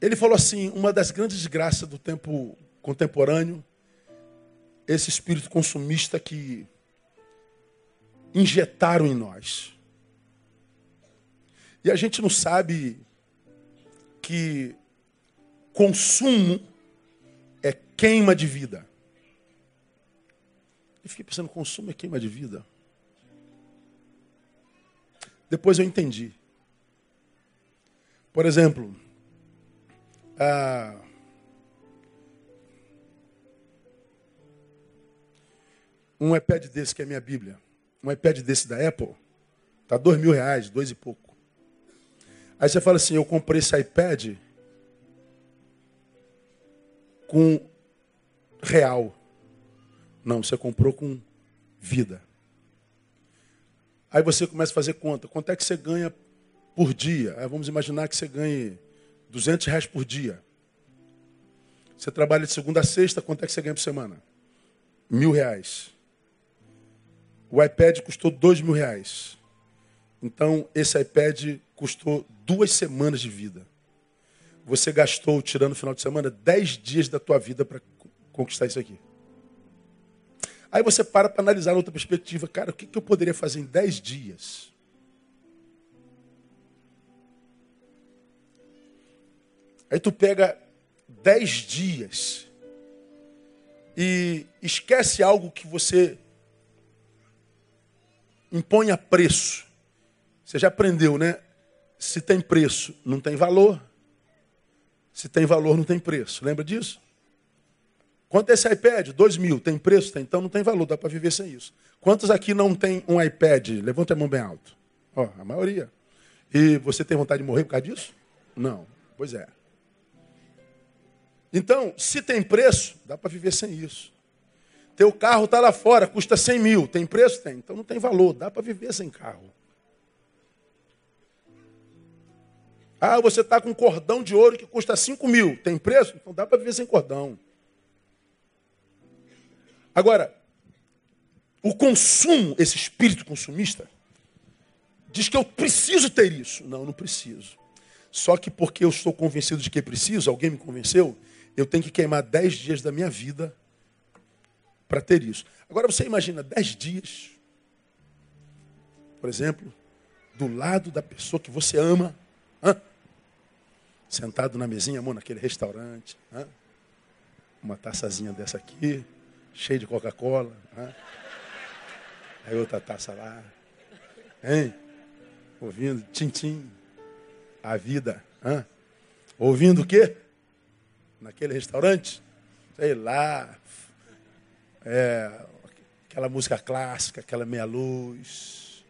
Ele falou assim: uma das grandes desgraças do tempo contemporâneo, esse espírito consumista que injetaram em nós. E a gente não sabe que consumo é queima de vida. E fiquei pensando, consumo é queima de vida. Depois eu entendi. Por exemplo, um iPad desse que é minha Bíblia, um iPad desse da Apple, tá dois mil reais, dois e pouco. Aí você fala assim, eu comprei esse iPad com real. Não, você comprou com vida. Aí você começa a fazer conta. Quanto é que você ganha por dia? Aí vamos imaginar que você ganhe 200 reais por dia. Você trabalha de segunda a sexta, quanto é que você ganha por semana? Mil reais. O iPad custou dois mil reais. Então, esse iPad custou duas semanas de vida. Você gastou, tirando o final de semana, dez dias da tua vida para conquistar isso aqui. Aí você para para analisar outra perspectiva. Cara, o que, que eu poderia fazer em dez dias? Aí tu pega dez dias e esquece algo que você impõe a preço. Você já aprendeu, né? Se tem preço, não tem valor. Se tem valor, não tem preço. Lembra disso? Quanto é esse iPad? Dois mil. Tem preço? Tem. Então não tem valor, dá para viver sem isso. Quantos aqui não tem um iPad? Levanta a mão bem alto. Ó, a maioria. E você tem vontade de morrer por causa disso? Não. Pois é. Então, se tem preço, dá para viver sem isso. Teu carro está lá fora, custa 100 mil. Tem preço? Tem. Então não tem valor, dá para viver sem carro. Ah, você está com um cordão de ouro que custa 5 mil. Tem preço? Então dá para viver sem cordão. Agora, o consumo, esse espírito consumista, diz que eu preciso ter isso. Não, não preciso. Só que porque eu estou convencido de que preciso, alguém me convenceu, eu tenho que queimar dez dias da minha vida para ter isso. Agora você imagina dez dias, por exemplo, do lado da pessoa que você ama, hã? Sentado na mesinha, amor, naquele restaurante, hã? uma taçazinha dessa aqui, cheio de Coca-Cola. Né? Aí outra taça lá. Hein? Ouvindo tintim. A vida. Ouvindo o quê? Naquele restaurante? Sei lá. É, aquela música clássica, aquela meia luz.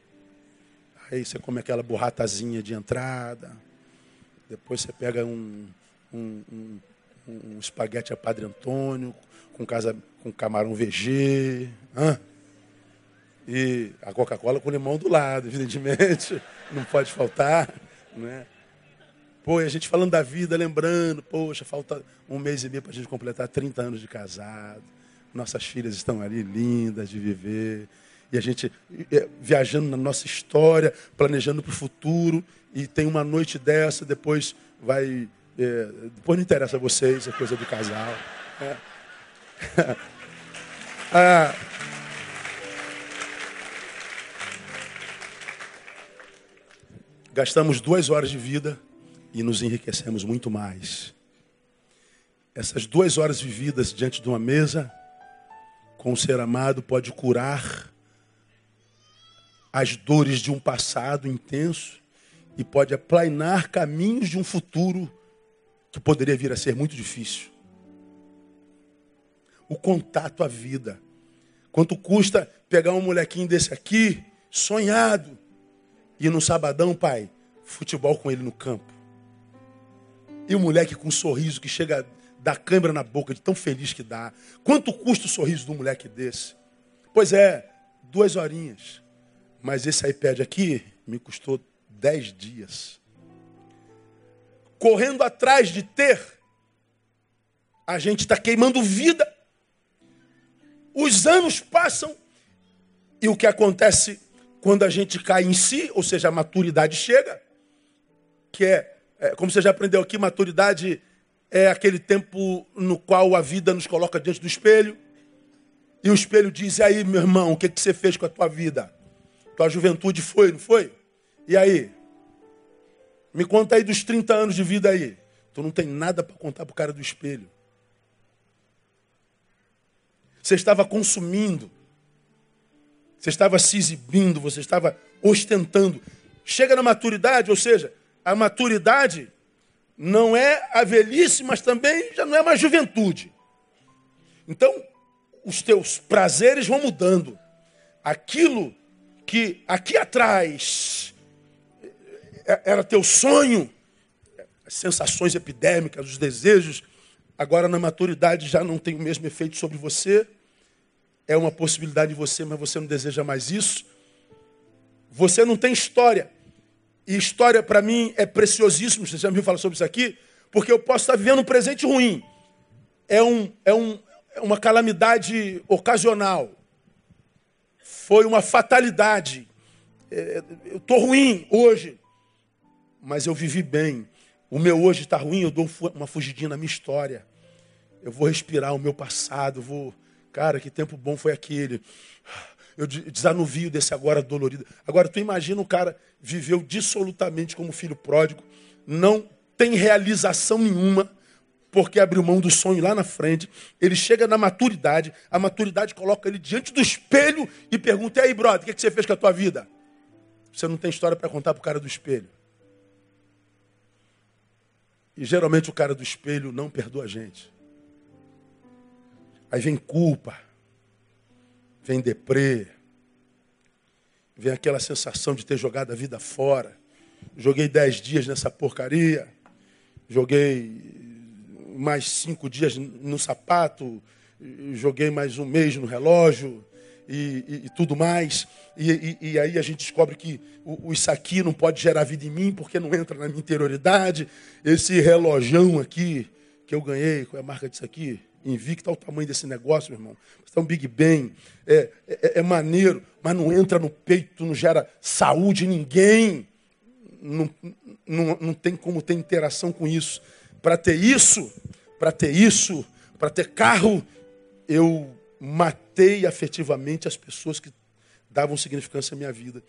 Aí você come aquela borratazinha de entrada. Depois você pega um, um, um, um espaguete a Padre Antônio com, casa, com camarão VG. Hã? E a Coca-Cola com limão do lado, evidentemente. Não pode faltar. Né? Pô, e a gente falando da vida, lembrando, poxa, falta um mês e meio para a gente completar 30 anos de casado. Nossas filhas estão ali lindas de viver. E a gente é, viajando na nossa história, planejando para o futuro. E tem uma noite dessa, depois vai. É, depois não interessa a vocês, é coisa do casal. É. ah, gastamos duas horas de vida e nos enriquecemos muito mais. Essas duas horas vividas diante de uma mesa com o ser amado pode curar as dores de um passado intenso e pode aplainar caminhos de um futuro que poderia vir a ser muito difícil o contato à vida. Quanto custa pegar um molequinho desse aqui, sonhado, e no sabadão, pai, futebol com ele no campo. E o moleque com um sorriso que chega da câimbra na boca, de tão feliz que dá. Quanto custa o sorriso do moleque desse? Pois é, duas horinhas. Mas esse iPad aqui me custou dez dias. Correndo atrás de ter, a gente está queimando vida os anos passam e o que acontece quando a gente cai em si, ou seja, a maturidade chega, que é, é como você já aprendeu aqui, maturidade é aquele tempo no qual a vida nos coloca diante do espelho e o espelho diz: e aí, meu irmão, o que, que você fez com a tua vida? Tua juventude foi, não foi? E aí? Me conta aí dos 30 anos de vida aí. Tu não tem nada para contar pro cara do espelho. Você estava consumindo. Você estava se exibindo, você estava ostentando. Chega na maturidade, ou seja, a maturidade não é a velhice, mas também já não é mais juventude. Então, os teus prazeres vão mudando. Aquilo que aqui atrás era teu sonho, as sensações epidêmicas, os desejos, agora na maturidade já não tem o mesmo efeito sobre você. É uma possibilidade de você, mas você não deseja mais isso. Você não tem história. E história para mim é preciosíssimo. Você já me falar sobre isso aqui? Porque eu posso estar vivendo um presente ruim. É, um, é, um, é uma calamidade ocasional. Foi uma fatalidade. É, eu estou ruim hoje. Mas eu vivi bem. O meu hoje está ruim, eu dou uma fugidinha na minha história. Eu vou respirar o meu passado, vou. Cara, que tempo bom foi aquele. Eu desanuvio desse agora dolorido. Agora, tu imagina o cara viveu dissolutamente como filho pródigo, não tem realização nenhuma, porque abriu mão do sonho lá na frente. Ele chega na maturidade, a maturidade coloca ele diante do espelho e pergunta: e aí, brother, o que você fez com a tua vida? Você não tem história para contar para o cara do espelho. E geralmente o cara do espelho não perdoa a gente. Aí vem culpa, vem deprê, vem aquela sensação de ter jogado a vida fora. Joguei dez dias nessa porcaria, joguei mais cinco dias no sapato, joguei mais um mês no relógio e, e, e tudo mais. E, e, aí a gente descobre que o, isso aqui não pode gerar vida em mim porque não entra na minha interioridade. Esse relojão aqui que eu ganhei, qual é a marca disso aqui? Invicta, o tamanho desse negócio, meu irmão. Isso é um Big Bang. É, é, é, maneiro, mas não entra no peito, não gera saúde em ninguém. Não, não, não tem como ter interação com isso. Para ter isso, para ter isso, para ter carro, eu matei afetivamente as pessoas que davam significância à minha vida.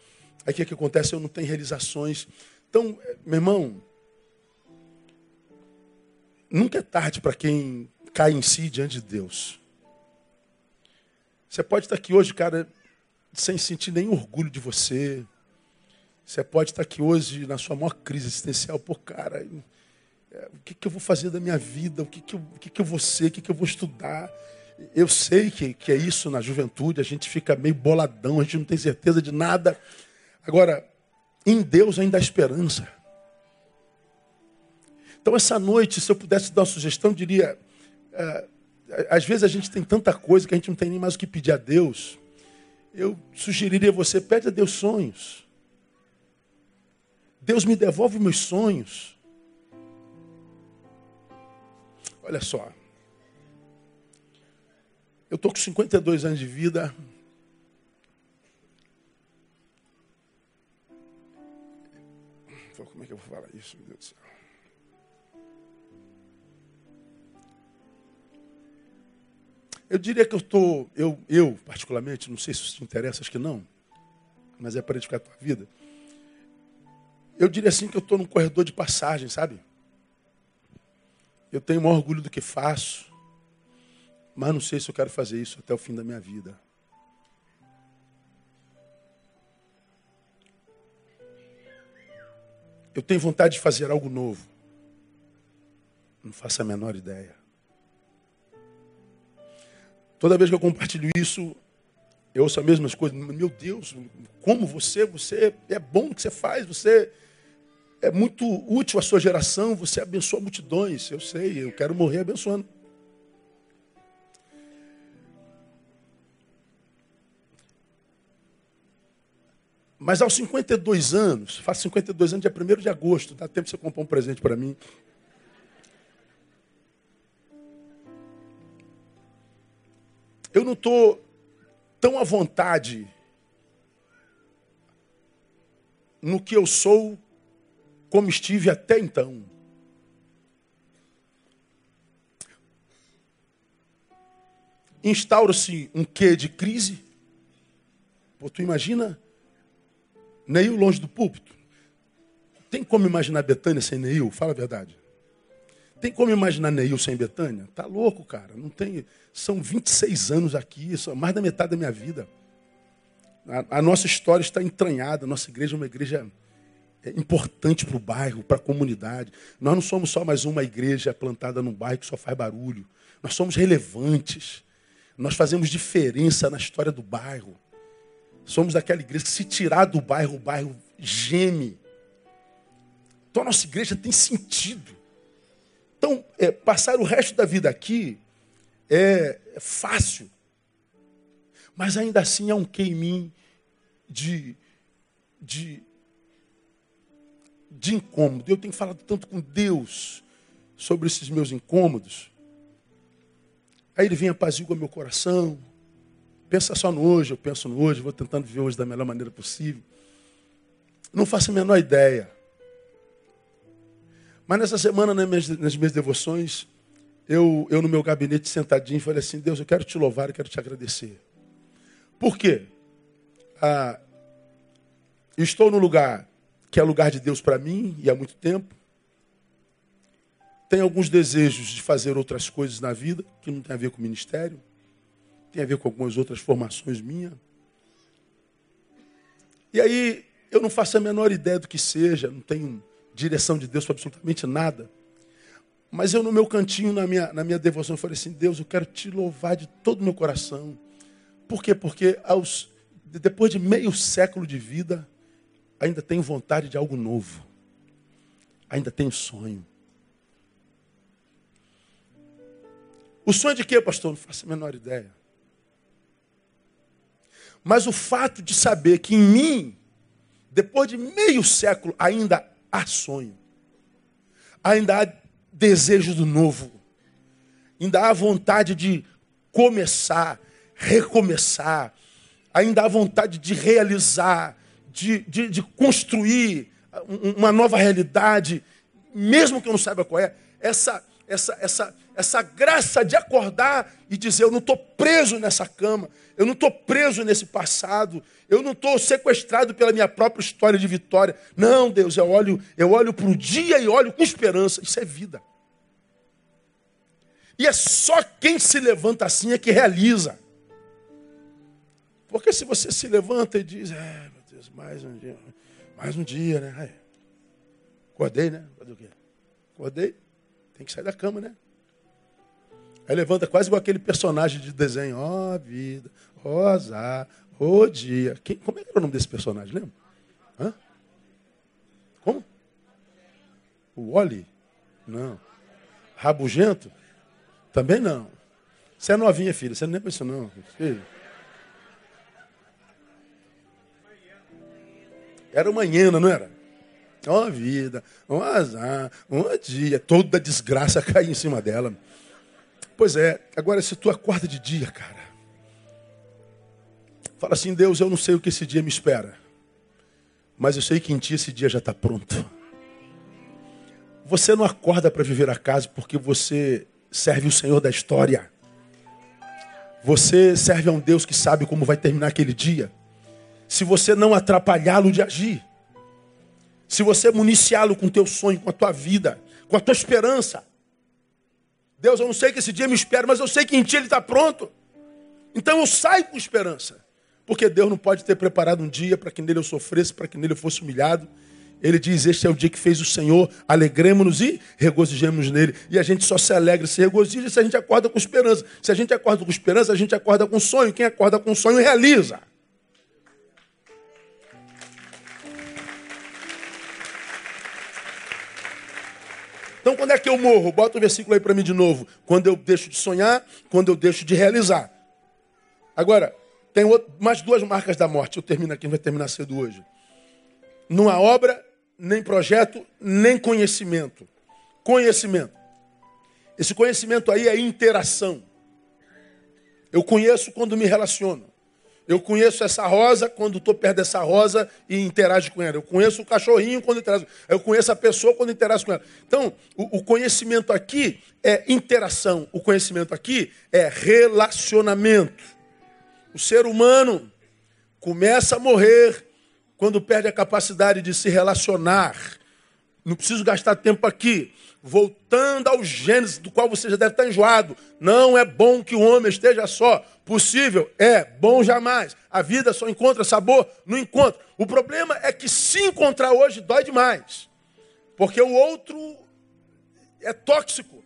Aí o que, que acontece? Eu não tenho realizações. Então, meu irmão, nunca é tarde para quem cai em si diante de Deus. Você pode estar aqui hoje, cara, sem sentir nenhum orgulho de você. Você pode estar aqui hoje na sua maior crise existencial. Pô, cara, o que, que eu vou fazer da minha vida? O que, que, eu, o que, que eu vou ser? O que, que eu vou estudar? Eu sei que, que é isso na juventude, a gente fica meio boladão, a gente não tem certeza de nada. Agora, em Deus ainda há esperança. Então, essa noite, se eu pudesse dar uma sugestão, eu diria: é, às vezes a gente tem tanta coisa que a gente não tem nem mais o que pedir a Deus. Eu sugeriria a você: pede a Deus sonhos. Deus me devolve meus sonhos. Olha só. Eu estou com 52 anos de vida. Como é que eu vou falar isso, meu Deus do céu? Eu diria que eu estou, eu, eu particularmente, não sei se isso te interessa, acho que não, mas é para edificar a tua vida. Eu diria assim que eu estou num corredor de passagem, sabe? Eu tenho maior orgulho do que faço. Mas não sei se eu quero fazer isso até o fim da minha vida. Eu tenho vontade de fazer algo novo. Não faço a menor ideia. Toda vez que eu compartilho isso, eu ouço as mesmas coisas. Meu Deus, como você, você é bom o que você faz, você é muito útil à sua geração, você abençoa multidões. Eu sei, eu quero morrer abençoando. Mas aos 52 anos, faço 52 anos dia 1 de agosto, dá tempo de você comprar um presente para mim. Eu não estou tão à vontade no que eu sou como estive até então. Instaura-se um quê de crise? Pô, tu imagina Neil longe do púlpito. Tem como imaginar Betânia sem Neil? Fala a verdade. Tem como imaginar Neil sem Betânia? Tá louco, cara. Não tem. São 26 anos aqui, são mais da metade da minha vida. A, a nossa história está entranhada. A nossa igreja é uma igreja é, importante para o bairro, para a comunidade. Nós não somos só mais uma igreja plantada num bairro que só faz barulho. Nós somos relevantes. Nós fazemos diferença na história do bairro. Somos daquela igreja que se tirar do bairro, o bairro geme. Então a nossa igreja tem sentido. Então, é, passar o resto da vida aqui é, é fácil. Mas ainda assim há um queimim de, de, de incômodo. Eu tenho falado tanto com Deus sobre esses meus incômodos. Aí ele vem apazigua meu coração. Pensa só no hoje, eu penso no hoje, vou tentando viver hoje da melhor maneira possível. Não faço a menor ideia. Mas nessa semana, nas minhas, nas minhas devoções, eu, eu no meu gabinete sentadinho, falei assim: Deus, eu quero te louvar, eu quero te agradecer. Por quê? Ah, estou no lugar que é lugar de Deus para mim e há muito tempo. Tenho alguns desejos de fazer outras coisas na vida que não tem a ver com o ministério, tem a ver com algumas outras formações minhas. E aí eu não faço a menor ideia do que seja, não tenho direção de Deus para absolutamente nada. Mas eu no meu cantinho, na minha, na minha devoção, falei assim, Deus, eu quero te louvar de todo o meu coração. Por quê? Porque aos, depois de meio século de vida, ainda tenho vontade de algo novo. Ainda tenho sonho. O sonho de quê, pastor? Não faço a menor ideia. Mas o fato de saber que em mim, depois de meio século, ainda há sonho. Ainda há desejo do novo. Ainda há vontade de começar, recomeçar. Ainda há vontade de realizar, de, de, de construir uma nova realidade, mesmo que eu não saiba qual é. Essa, essa, essa, essa graça de acordar e dizer: Eu não estou preso nessa cama, eu não estou preso nesse passado, eu não estou sequestrado pela minha própria história de vitória. Não, Deus, eu olho, eu olho para o dia e olho com esperança. Isso é vida. E é só quem se levanta assim é que realiza. Porque se você se levanta e diz, é, mais um dia, mais um dia, né? Acordei, né? Fazer o quê? Acordei, tem que sair da cama, né? Aí levanta quase igual aquele personagem de desenho. Ó oh, vida, ó oh, azar, ó oh, dia. Quem, como é que era o nome desse personagem, lembra? Hã? Como? O Oli? Não. Rabugento? Também não. Você é novinha, filha. Você não lembra isso, não. Filho. Era uma hiena, não era? Ó vida, um azar, um dia. Toda desgraça cai em cima dela. Pois é, agora se tu acorda de dia, cara, fala assim, Deus, eu não sei o que esse dia me espera, mas eu sei que em ti esse dia já está pronto. Você não acorda para viver a casa porque você serve o Senhor da história. Você serve a um Deus que sabe como vai terminar aquele dia. Se você não atrapalhá-lo de agir, se você municiá-lo com teu sonho, com a tua vida, com a tua esperança, Deus, eu não sei que esse dia me espera, mas eu sei que em ti ele está pronto. Então eu saio com esperança. Porque Deus não pode ter preparado um dia para que nele eu sofresse, para que nele eu fosse humilhado. Ele diz: Este é o dia que fez o Senhor, alegremos-nos e regozijemos nele. E a gente só se alegra, se regozija se a gente acorda com esperança. Se a gente acorda com esperança, a gente acorda com sonho. Quem acorda com sonho realiza. Então, quando é que eu morro? Bota o versículo aí para mim de novo. Quando eu deixo de sonhar, quando eu deixo de realizar. Agora, tem outro, mais duas marcas da morte. Eu termino aqui, vai terminar cedo hoje. Não há obra, nem projeto, nem conhecimento. Conhecimento. Esse conhecimento aí é interação. Eu conheço quando me relaciono. Eu conheço essa rosa quando estou perto dessa rosa e interajo com ela. Eu conheço o cachorrinho quando interajo. Eu conheço a pessoa quando interajo com ela. Então, o, o conhecimento aqui é interação. O conhecimento aqui é relacionamento. O ser humano começa a morrer quando perde a capacidade de se relacionar. Não preciso gastar tempo aqui. Voltando ao Gênesis, do qual você já deve estar enjoado. Não é bom que o homem esteja só. Possível? É. Bom jamais. A vida só encontra sabor? Não encontra. O problema é que se encontrar hoje dói demais. Porque o outro é tóxico.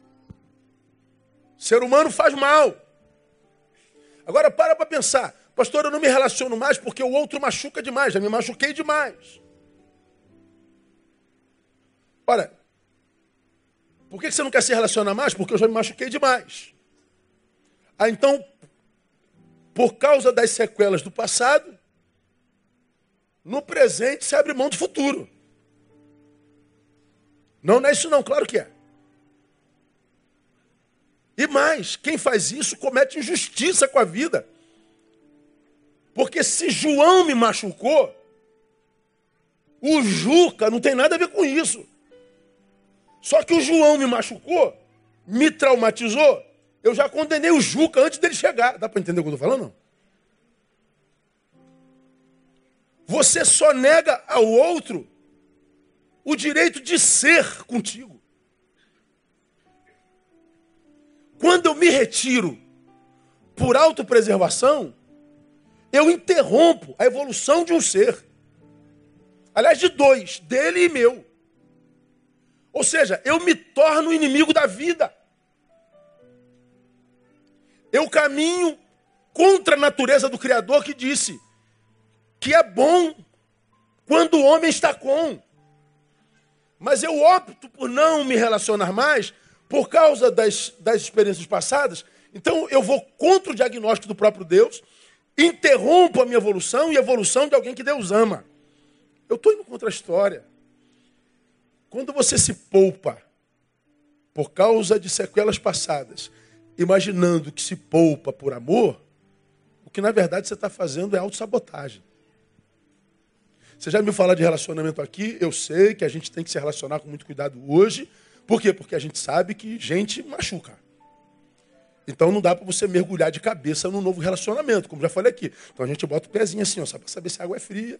Ser humano faz mal. Agora para para pensar. Pastor, eu não me relaciono mais porque o outro machuca demais, já me machuquei demais. Ora, por que você não quer se relacionar mais? Porque eu já me machuquei demais. Ah, então, por causa das sequelas do passado, no presente se abre mão do futuro. Não, não é isso não, claro que é. E mais, quem faz isso comete injustiça com a vida. Porque se João me machucou, o Juca não tem nada a ver com isso. Só que o João me machucou, me traumatizou, eu já condenei o Juca antes dele chegar. Dá para entender o que eu estou falando? Não? Você só nega ao outro o direito de ser contigo. Quando eu me retiro por autopreservação, eu interrompo a evolução de um ser. Aliás, de dois, dele e meu. Ou seja, eu me torno inimigo da vida. Eu caminho contra a natureza do Criador que disse que é bom quando o homem está com. Mas eu opto por não me relacionar mais por causa das, das experiências passadas. Então eu vou contra o diagnóstico do próprio Deus, interrompo a minha evolução e a evolução de alguém que Deus ama. Eu estou indo contra a história. Quando você se poupa por causa de sequelas passadas, imaginando que se poupa por amor, o que na verdade você está fazendo é autossabotagem. Você já me falar de relacionamento aqui, eu sei que a gente tem que se relacionar com muito cuidado hoje. Por quê? Porque a gente sabe que gente machuca. Então não dá para você mergulhar de cabeça num novo relacionamento, como já falei aqui. Então a gente bota o pezinho assim, ó, só para saber se a água é fria.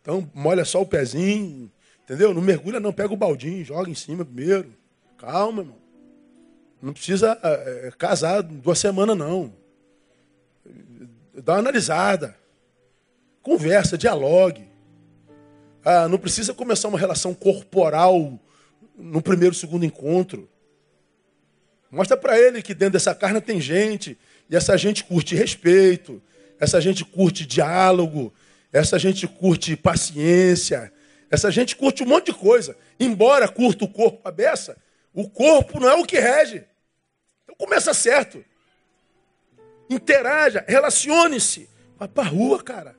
Então molha só o pezinho, entendeu? Não mergulha não, pega o baldinho, joga em cima primeiro. Calma, irmão. Não precisa é, casar duas semanas, não. Dá uma analisada. Conversa, dialogue. Ah, não precisa começar uma relação corporal no primeiro, segundo encontro. Mostra para ele que dentro dessa carne tem gente, e essa gente curte respeito, essa gente curte diálogo, essa gente curte paciência, essa gente curte um monte de coisa. Embora curta o corpo a beça, o corpo não é o que rege. Então começa certo. Interaja, relacione-se. Vai para a rua, cara.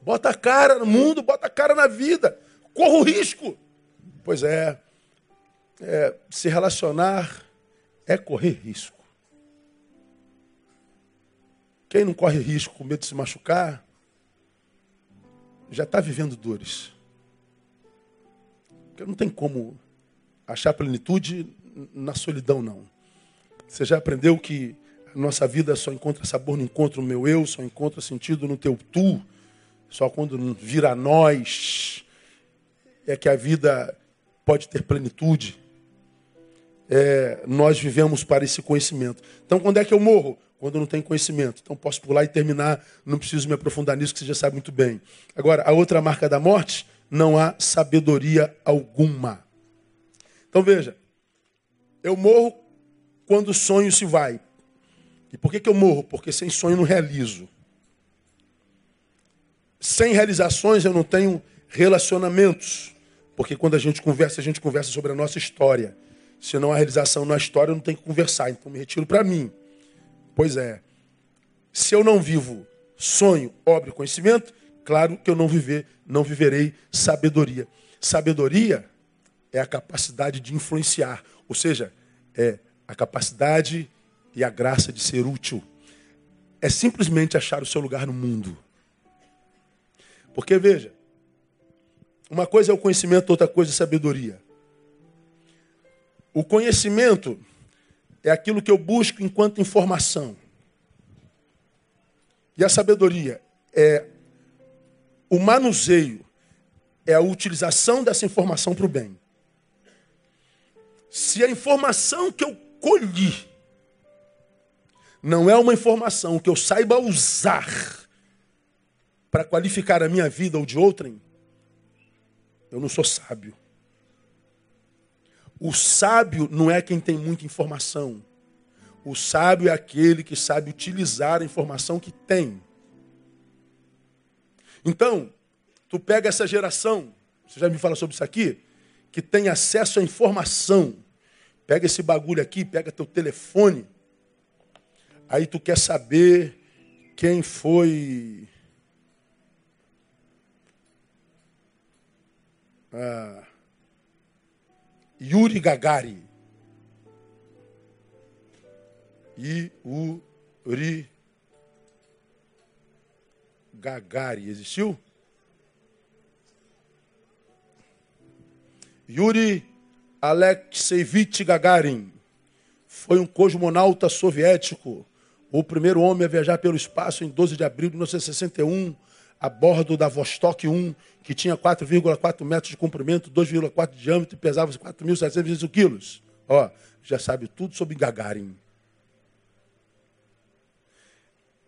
Bota a cara no mundo, bota a cara na vida. Corra o risco. Pois é, é se relacionar é correr risco. Quem não corre risco com medo de se machucar, já está vivendo dores. Porque não tem como achar plenitude na solidão, não. Você já aprendeu que a nossa vida só encontra sabor no encontro meu eu, só encontra sentido no teu tu, só quando vira nós é que a vida pode ter plenitude. É, nós vivemos para esse conhecimento. Então, quando é que eu morro? Quando não tem conhecimento. Então, posso pular e terminar, não preciso me aprofundar nisso, que você já sabe muito bem. Agora, a outra marca da morte, não há sabedoria alguma. Então, veja, eu morro quando o sonho se vai. E por que, que eu morro? Porque sem sonho não realizo. Sem realizações eu não tenho relacionamentos. Porque quando a gente conversa, a gente conversa sobre a nossa história. Se não há realização na história, eu não tenho que conversar. Então me retiro para mim. Pois é. Se eu não vivo sonho, obra e conhecimento, claro que eu não viver, não viverei sabedoria. Sabedoria é a capacidade de influenciar, ou seja, é a capacidade e a graça de ser útil. É simplesmente achar o seu lugar no mundo. Porque veja, uma coisa é o conhecimento, outra coisa é sabedoria. O conhecimento é aquilo que eu busco enquanto informação. E a sabedoria é o manuseio, é a utilização dessa informação para o bem. Se a informação que eu colhi não é uma informação que eu saiba usar para qualificar a minha vida ou de outrem, eu não sou sábio. O sábio não é quem tem muita informação. O sábio é aquele que sabe utilizar a informação que tem. Então, tu pega essa geração, você já me fala sobre isso aqui, que tem acesso à informação. Pega esse bagulho aqui, pega teu telefone. Aí tu quer saber quem foi ah, Yuri Gagari. Yuri Gagari. Existiu? Yuri Alexeyevich Gagarin foi um cosmonauta soviético, o primeiro homem a viajar pelo espaço em 12 de abril de 1961, a bordo da Vostok 1, que tinha 4,4 metros de comprimento, 2,4 de diâmetro e pesava 4.725 quilos. Ó, já sabe tudo sobre Gagarin.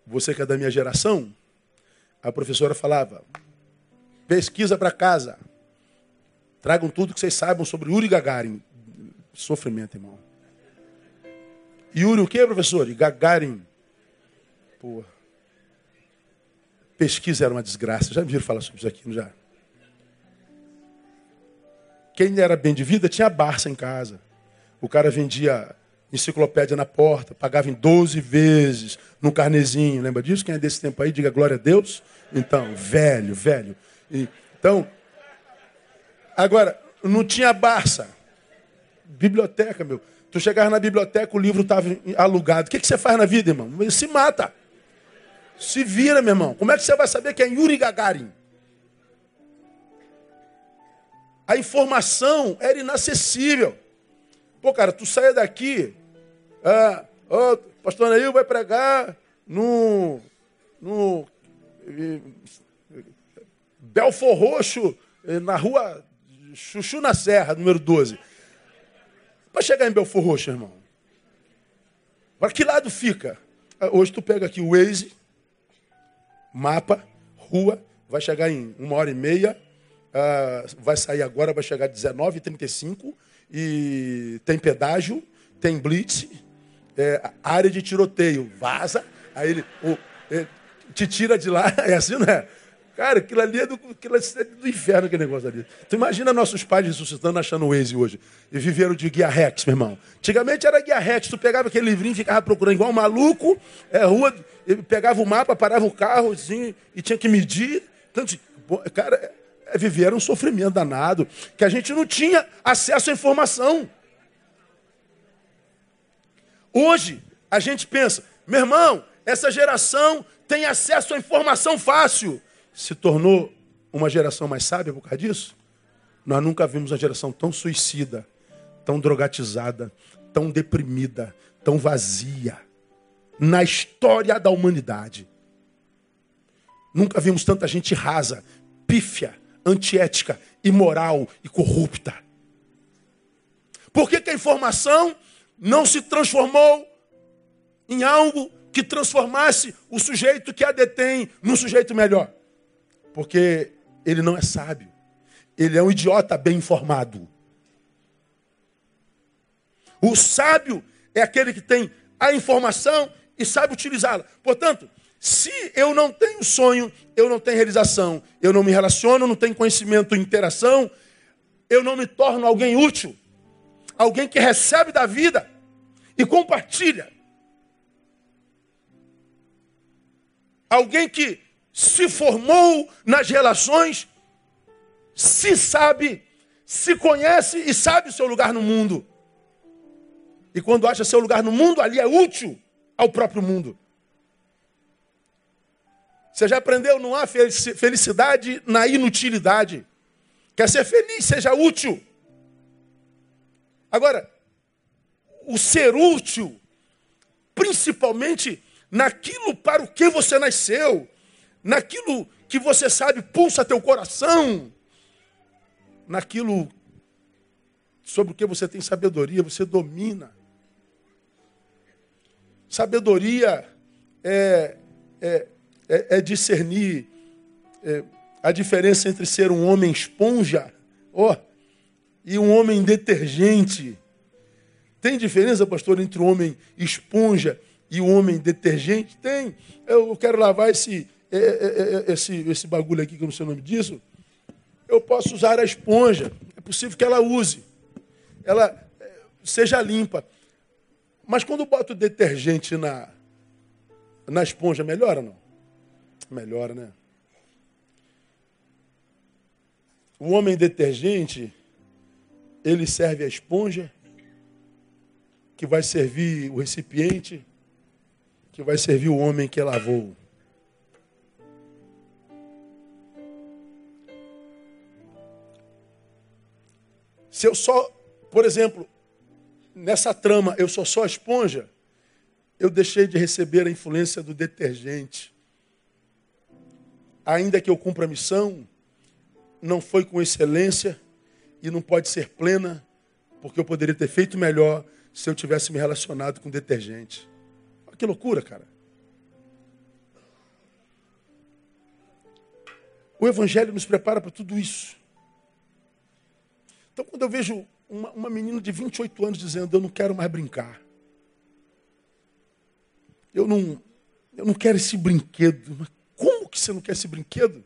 Você que é da minha geração, a professora falava: pesquisa para casa. Tragam tudo que vocês saibam sobre Yuri Gagarin. Sofrimento, irmão. Yuri o quê, professor? Gagarin. Pô. Pesquisa era uma desgraça. Já viram falar sobre isso aqui, não já? Quem era bem de vida tinha Barça em casa. O cara vendia enciclopédia na porta, pagava em 12 vezes no carnezinho. Lembra disso? Quem é desse tempo aí, diga glória a Deus. Então, velho, velho. Então, agora, não tinha Barça. Biblioteca, meu. Tu chegava na biblioteca, o livro estava alugado. O que, que você faz na vida, irmão? Se mata. Se vira, meu irmão. Como é que você vai saber que é Yuri Gagarin? A informação era inacessível. Pô, cara, tu saia daqui, ah, oh, pastor Neil vai pregar no, no Belfor Roxo, eh, na rua Chuchu na Serra, número 12. Para chegar em Belfor Roxo, irmão. Para que lado fica? Ah, hoje tu pega aqui o Waze, mapa, rua, vai chegar em uma hora e meia, uh, vai sair agora, vai chegar 19h35, e tem pedágio, tem blitz, é, área de tiroteio, vaza, aí ele, ele te tira de lá, é assim, não é? Cara, aquilo ali é do, aquilo é do inferno, aquele negócio ali. Tu imagina nossos pais ressuscitando, achando o Waze hoje. E viveram de guia Rex, meu irmão. Antigamente era guia Rex, tu pegava aquele livrinho, ficava procurando igual um maluco, é, rua, pegava o mapa, parava o carro, assim, e tinha que medir. Tanto, cara, é, viveram um sofrimento danado, que a gente não tinha acesso à informação. Hoje, a gente pensa, meu irmão, essa geração tem acesso à informação fácil se tornou uma geração mais sábia por causa disso? Nós nunca vimos uma geração tão suicida, tão drogatizada, tão deprimida, tão vazia na história da humanidade. Nunca vimos tanta gente rasa, pífia, antiética, imoral e corrupta. Por que, que a informação não se transformou em algo que transformasse o sujeito que a detém num sujeito melhor? Porque ele não é sábio. Ele é um idiota bem informado. O sábio é aquele que tem a informação e sabe utilizá-la. Portanto, se eu não tenho sonho, eu não tenho realização, eu não me relaciono, não tenho conhecimento, interação, eu não me torno alguém útil, alguém que recebe da vida e compartilha. Alguém que se formou nas relações, se sabe, se conhece e sabe o seu lugar no mundo. E quando acha seu lugar no mundo, ali é útil ao próprio mundo. Você já aprendeu? Não há felicidade na inutilidade. Quer ser feliz, seja útil. Agora, o ser útil, principalmente naquilo para o que você nasceu, naquilo que você sabe pulsa teu coração, naquilo sobre o que você tem sabedoria, você domina. Sabedoria é, é, é, é discernir é, a diferença entre ser um homem esponja oh, e um homem detergente. Tem diferença, pastor, entre o homem esponja e o homem detergente? Tem. Eu quero lavar esse, é, é, é, esse, esse bagulho aqui, que eu não sei o nome disso. Eu posso usar a esponja. É possível que ela use. Ela seja limpa. Mas quando boto detergente na, na esponja, melhora ou não? Melhora, né? O homem detergente, ele serve a esponja que vai servir o recipiente, que vai servir o homem que lavou. Se eu só, por exemplo, nessa trama eu sou só esponja, eu deixei de receber a influência do detergente. Ainda que eu cumpra a missão, não foi com excelência e não pode ser plena, porque eu poderia ter feito melhor se eu tivesse me relacionado com detergente. Olha que loucura, cara. O Evangelho nos prepara para tudo isso. Então, quando eu vejo uma, uma menina de 28 anos dizendo: Eu não quero mais brincar, eu não, eu não quero esse brinquedo. Mas como que você não quer esse brinquedo?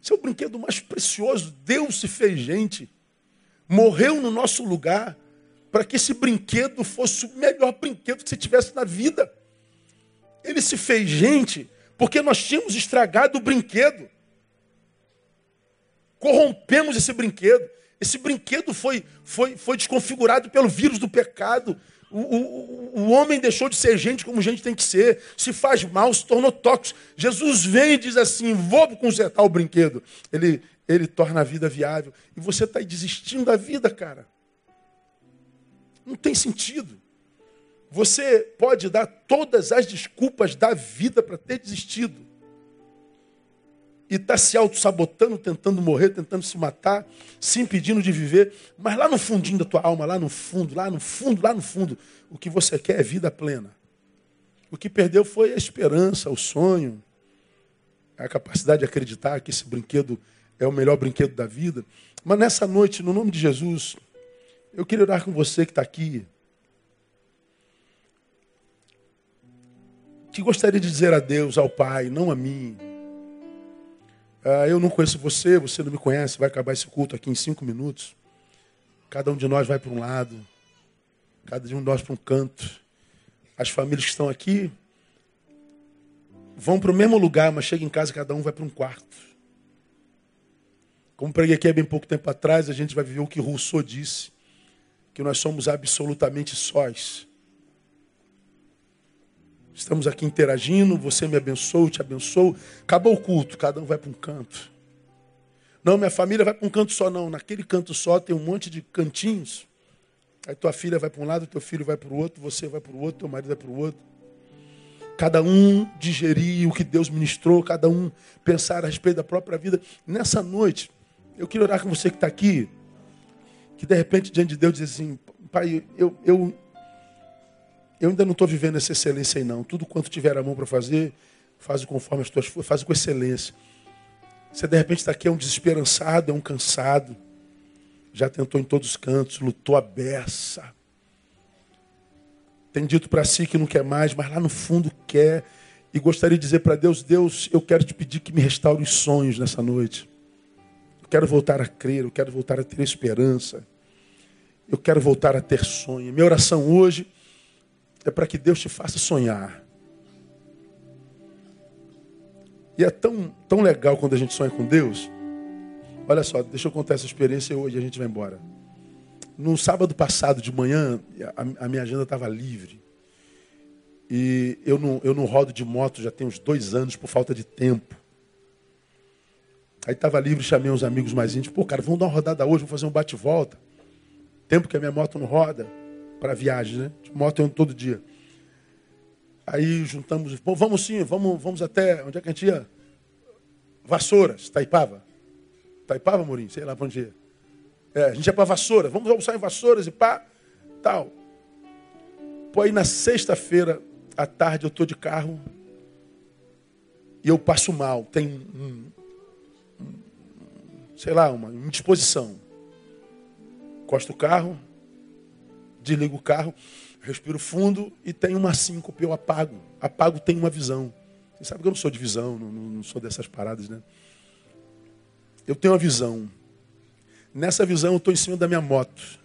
Esse é o brinquedo mais precioso. Deus se fez gente, morreu no nosso lugar para que esse brinquedo fosse o melhor brinquedo que você tivesse na vida. Ele se fez gente porque nós tínhamos estragado o brinquedo. Corrompemos esse brinquedo. Esse brinquedo foi, foi, foi desconfigurado pelo vírus do pecado. O, o, o homem deixou de ser gente como gente tem que ser. Se faz mal, se tornou tóxico. Jesus vem e diz assim: vou consertar o brinquedo. Ele, ele torna a vida viável. E você está desistindo da vida, cara. Não tem sentido. Você pode dar todas as desculpas da vida para ter desistido. E está se auto-sabotando, tentando morrer, tentando se matar, se impedindo de viver. Mas lá no fundinho da tua alma, lá no fundo, lá no fundo, lá no fundo, o que você quer é vida plena. O que perdeu foi a esperança, o sonho, a capacidade de acreditar que esse brinquedo é o melhor brinquedo da vida. Mas nessa noite, no nome de Jesus, eu queria orar com você que está aqui. Que gostaria de dizer a Deus, ao Pai, não a mim. Ah, eu não conheço você, você não me conhece, vai acabar esse culto aqui em cinco minutos. Cada um de nós vai para um lado, cada um de nós para um canto. As famílias que estão aqui vão para o mesmo lugar, mas chega em casa cada um vai para um quarto. Como preguei aqui há bem pouco tempo atrás, a gente vai viver o que Rousseau disse que nós somos absolutamente sós. Estamos aqui interagindo, você me abençoou, te abençoou. Acabou o culto, cada um vai para um canto. Não, minha família vai para um canto só, não. Naquele canto só tem um monte de cantinhos. Aí tua filha vai para um lado, teu filho vai para o outro, você vai para o outro, teu marido vai para o outro. Cada um digerir o que Deus ministrou, cada um pensar a respeito da própria vida. Nessa noite, eu queria orar com você que está aqui que de repente diante de Deus diz assim, pai, eu, eu, eu ainda não estou vivendo essa excelência aí não. Tudo quanto tiver a mão para fazer, faz conforme as tuas forças, faz com excelência. Você de repente está aqui, é um desesperançado, é um cansado. Já tentou em todos os cantos, lutou a beça. Tem dito para si que não quer mais, mas lá no fundo quer. E gostaria de dizer para Deus, Deus, eu quero te pedir que me restaure os sonhos nessa noite. Eu quero voltar a crer, eu quero voltar a ter esperança. Eu quero voltar a ter sonho. Minha oração hoje é para que Deus te faça sonhar. E é tão, tão legal quando a gente sonha com Deus. Olha só, deixa eu contar essa experiência hoje e a gente vai embora. No sábado passado de manhã, a, a minha agenda estava livre. E eu não, eu não rodo de moto já tem uns dois anos por falta de tempo. Aí estava livre, chamei uns amigos mais íntimos. Pô, cara, vamos dar uma rodada hoje, vamos fazer um bate-volta. Tempo que a minha moto não roda para viagem, né? Moto eu ando todo dia. Aí juntamos, Pô, vamos sim, vamos, vamos até, onde é que a gente ia? Vassouras, Taipava. Taipava, Mourinho? Sei lá para onde ia. É, a gente ia para Vassouras, vamos almoçar em Vassouras e pá, tal. Pô, aí na sexta-feira, à tarde, eu tô de carro e eu passo mal. Tem um, sei lá, uma indisposição. Costa o carro, desligo o carro, respiro fundo e tenho uma síncope, eu apago. Apago, tenho uma visão. Você sabe que eu não sou de visão, não, não sou dessas paradas, né? Eu tenho uma visão. Nessa visão eu estou em cima da minha moto.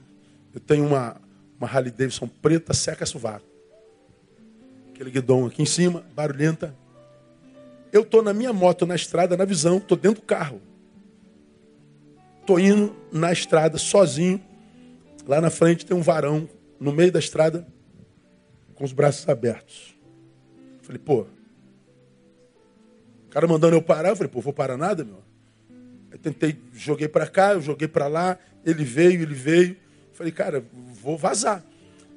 Eu tenho uma, uma Harley Davidson preta, seca sovaco. Aquele guidão aqui em cima, barulhenta. Eu estou na minha moto, na estrada, na visão, estou dentro do carro. Estou indo na estrada sozinho. Lá na frente tem um varão, no meio da estrada, com os braços abertos. Falei, pô. O cara mandando eu parar, eu falei, pô, vou parar nada, meu. Eu tentei, joguei para cá, eu joguei para lá, ele veio, ele veio. Falei, cara, vou vazar.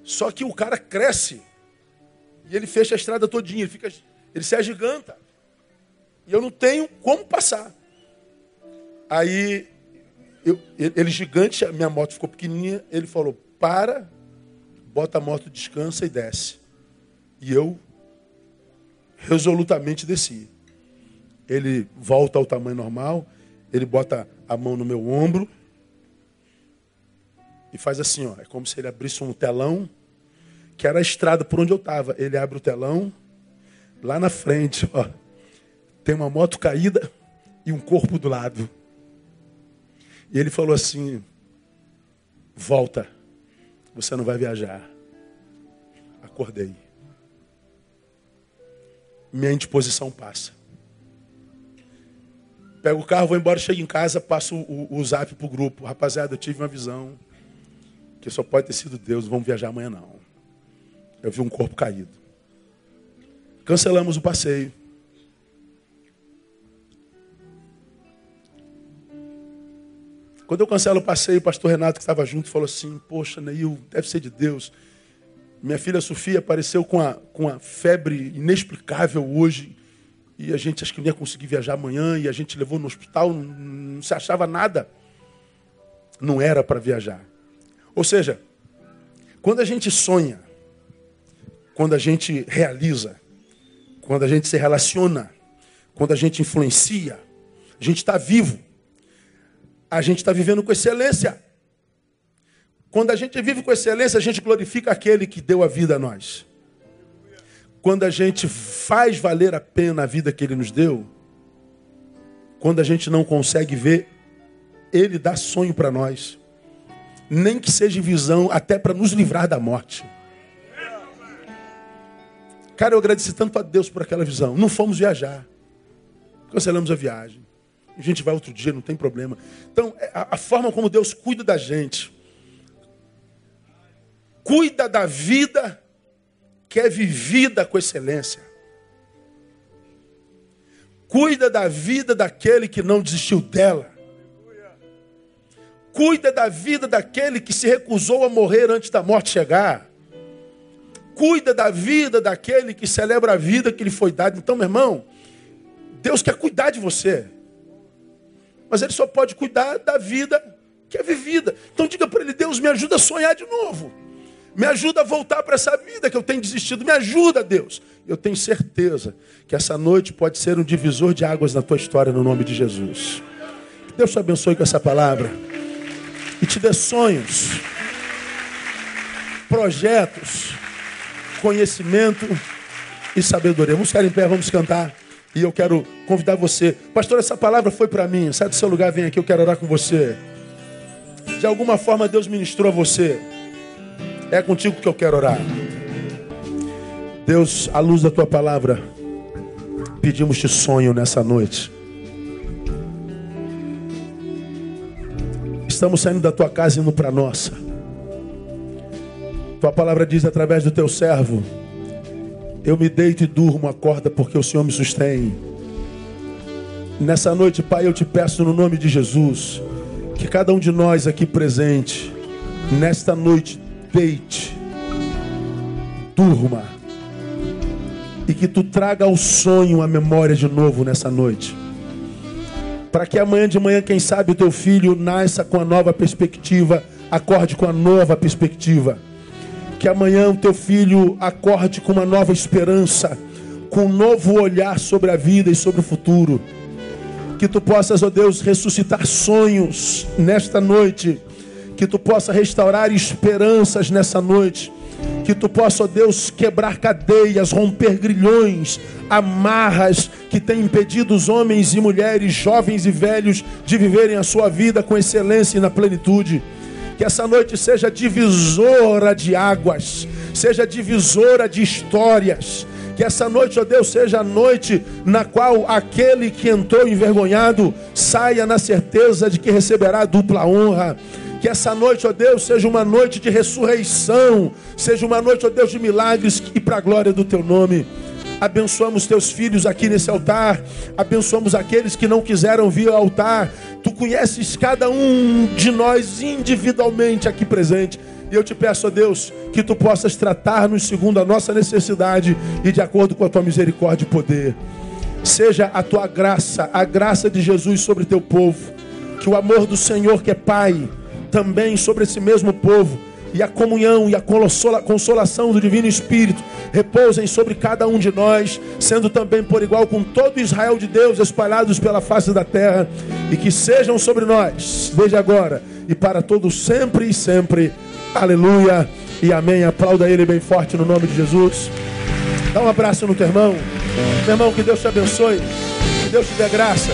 Só que o cara cresce e ele fecha a estrada todinha, ele, fica, ele se agiganta. E eu não tenho como passar. Aí, eu, ele gigante, minha moto ficou pequenininha, ele falou, para, bota a moto, descansa e desce. E eu resolutamente desci. Ele volta ao tamanho normal, ele bota a mão no meu ombro e faz assim, ó. É como se ele abrisse um telão, que era a estrada por onde eu estava. Ele abre o telão, lá na frente, ó, tem uma moto caída e um corpo do lado. E ele falou assim: volta, você não vai viajar. Acordei. Minha indisposição passa. Pego o carro, vou embora, chego em casa, passo o, o zap pro grupo. Rapaziada, eu tive uma visão que só pode ter sido Deus, vamos viajar amanhã não. Eu vi um corpo caído. Cancelamos o passeio. Quando eu cancelo o passeio, o pastor Renato, que estava junto, falou assim: Poxa, Neil, deve ser de Deus. Minha filha Sofia apareceu com a, com a febre inexplicável hoje. E a gente acho que não ia conseguir viajar amanhã. E a gente levou no hospital, não, não se achava nada. Não era para viajar. Ou seja, quando a gente sonha, quando a gente realiza, quando a gente se relaciona, quando a gente influencia, a gente está vivo. A gente está vivendo com excelência. Quando a gente vive com excelência, a gente glorifica aquele que deu a vida a nós. Quando a gente faz valer a pena a vida que ele nos deu, quando a gente não consegue ver, ele dá sonho para nós. Nem que seja visão, até para nos livrar da morte. Cara, eu agradeci tanto a Deus por aquela visão. Não fomos viajar. Cancelamos a viagem. A gente vai outro dia, não tem problema. Então, é, a, a forma como Deus cuida da gente cuida da vida que é vivida com excelência. Cuida da vida daquele que não desistiu dela. Cuida da vida daquele que se recusou a morrer antes da morte chegar. Cuida da vida daquele que celebra a vida que lhe foi dada. Então, meu irmão, Deus quer cuidar de você. Mas Ele só pode cuidar da vida que é vivida. Então diga para Ele, Deus, me ajuda a sonhar de novo. Me ajuda a voltar para essa vida que eu tenho desistido. Me ajuda, Deus. Eu tenho certeza que essa noite pode ser um divisor de águas na tua história, no nome de Jesus. Que Deus te abençoe com essa palavra. E te dê sonhos, projetos, conhecimento e sabedoria. Vamos ficar em pé, vamos cantar. E eu quero convidar você. Pastor, essa palavra foi para mim. Sai do seu lugar, vem aqui, eu quero orar com você. De alguma forma Deus ministrou a você. É contigo que eu quero orar. Deus, à luz da tua palavra, pedimos-te sonho nessa noite. Estamos saindo da tua casa e indo para nossa. Tua palavra diz através do teu servo: Eu me deito e durmo, acorda, porque o Senhor me sustém. Nessa noite, Pai, eu te peço no nome de Jesus, que cada um de nós aqui presente, nesta noite, deite, durma, e que tu traga ao sonho a memória de novo nessa noite. Para que amanhã de manhã, quem sabe, o teu filho nasça com a nova perspectiva, acorde com a nova perspectiva. Que amanhã o teu filho acorde com uma nova esperança, com um novo olhar sobre a vida e sobre o futuro. Que tu possas, ó Deus, ressuscitar sonhos nesta noite que tu possa restaurar esperanças nessa noite. Que tu possa, ó Deus, quebrar cadeias, romper grilhões, amarras que têm impedido os homens e mulheres, jovens e velhos, de viverem a sua vida com excelência e na plenitude. Que essa noite seja divisora de águas, seja divisora de histórias. Que essa noite, ó Deus, seja a noite na qual aquele que entrou envergonhado saia na certeza de que receberá dupla honra. Que essa noite, ó Deus, seja uma noite de ressurreição, seja uma noite, ó Deus, de milagres e para a glória do teu nome. Abençoamos teus filhos aqui nesse altar, abençoamos aqueles que não quiseram vir ao altar. Tu conheces cada um de nós individualmente aqui presente. E eu te peço, ó Deus, que tu possas tratar-nos segundo a nossa necessidade e de acordo com a tua misericórdia e poder. Seja a tua graça, a graça de Jesus sobre teu povo. Que o amor do Senhor, que é Pai, também sobre esse mesmo povo, e a comunhão e a consolação do Divino Espírito repousem sobre cada um de nós, sendo também por igual com todo Israel de Deus espalhados pela face da terra, e que sejam sobre nós, desde agora e para todos sempre e sempre. Aleluia e amém. Aplauda ele bem forte no nome de Jesus. Dá um abraço no teu irmão. Meu irmão, que Deus te abençoe. Que Deus te dê graça.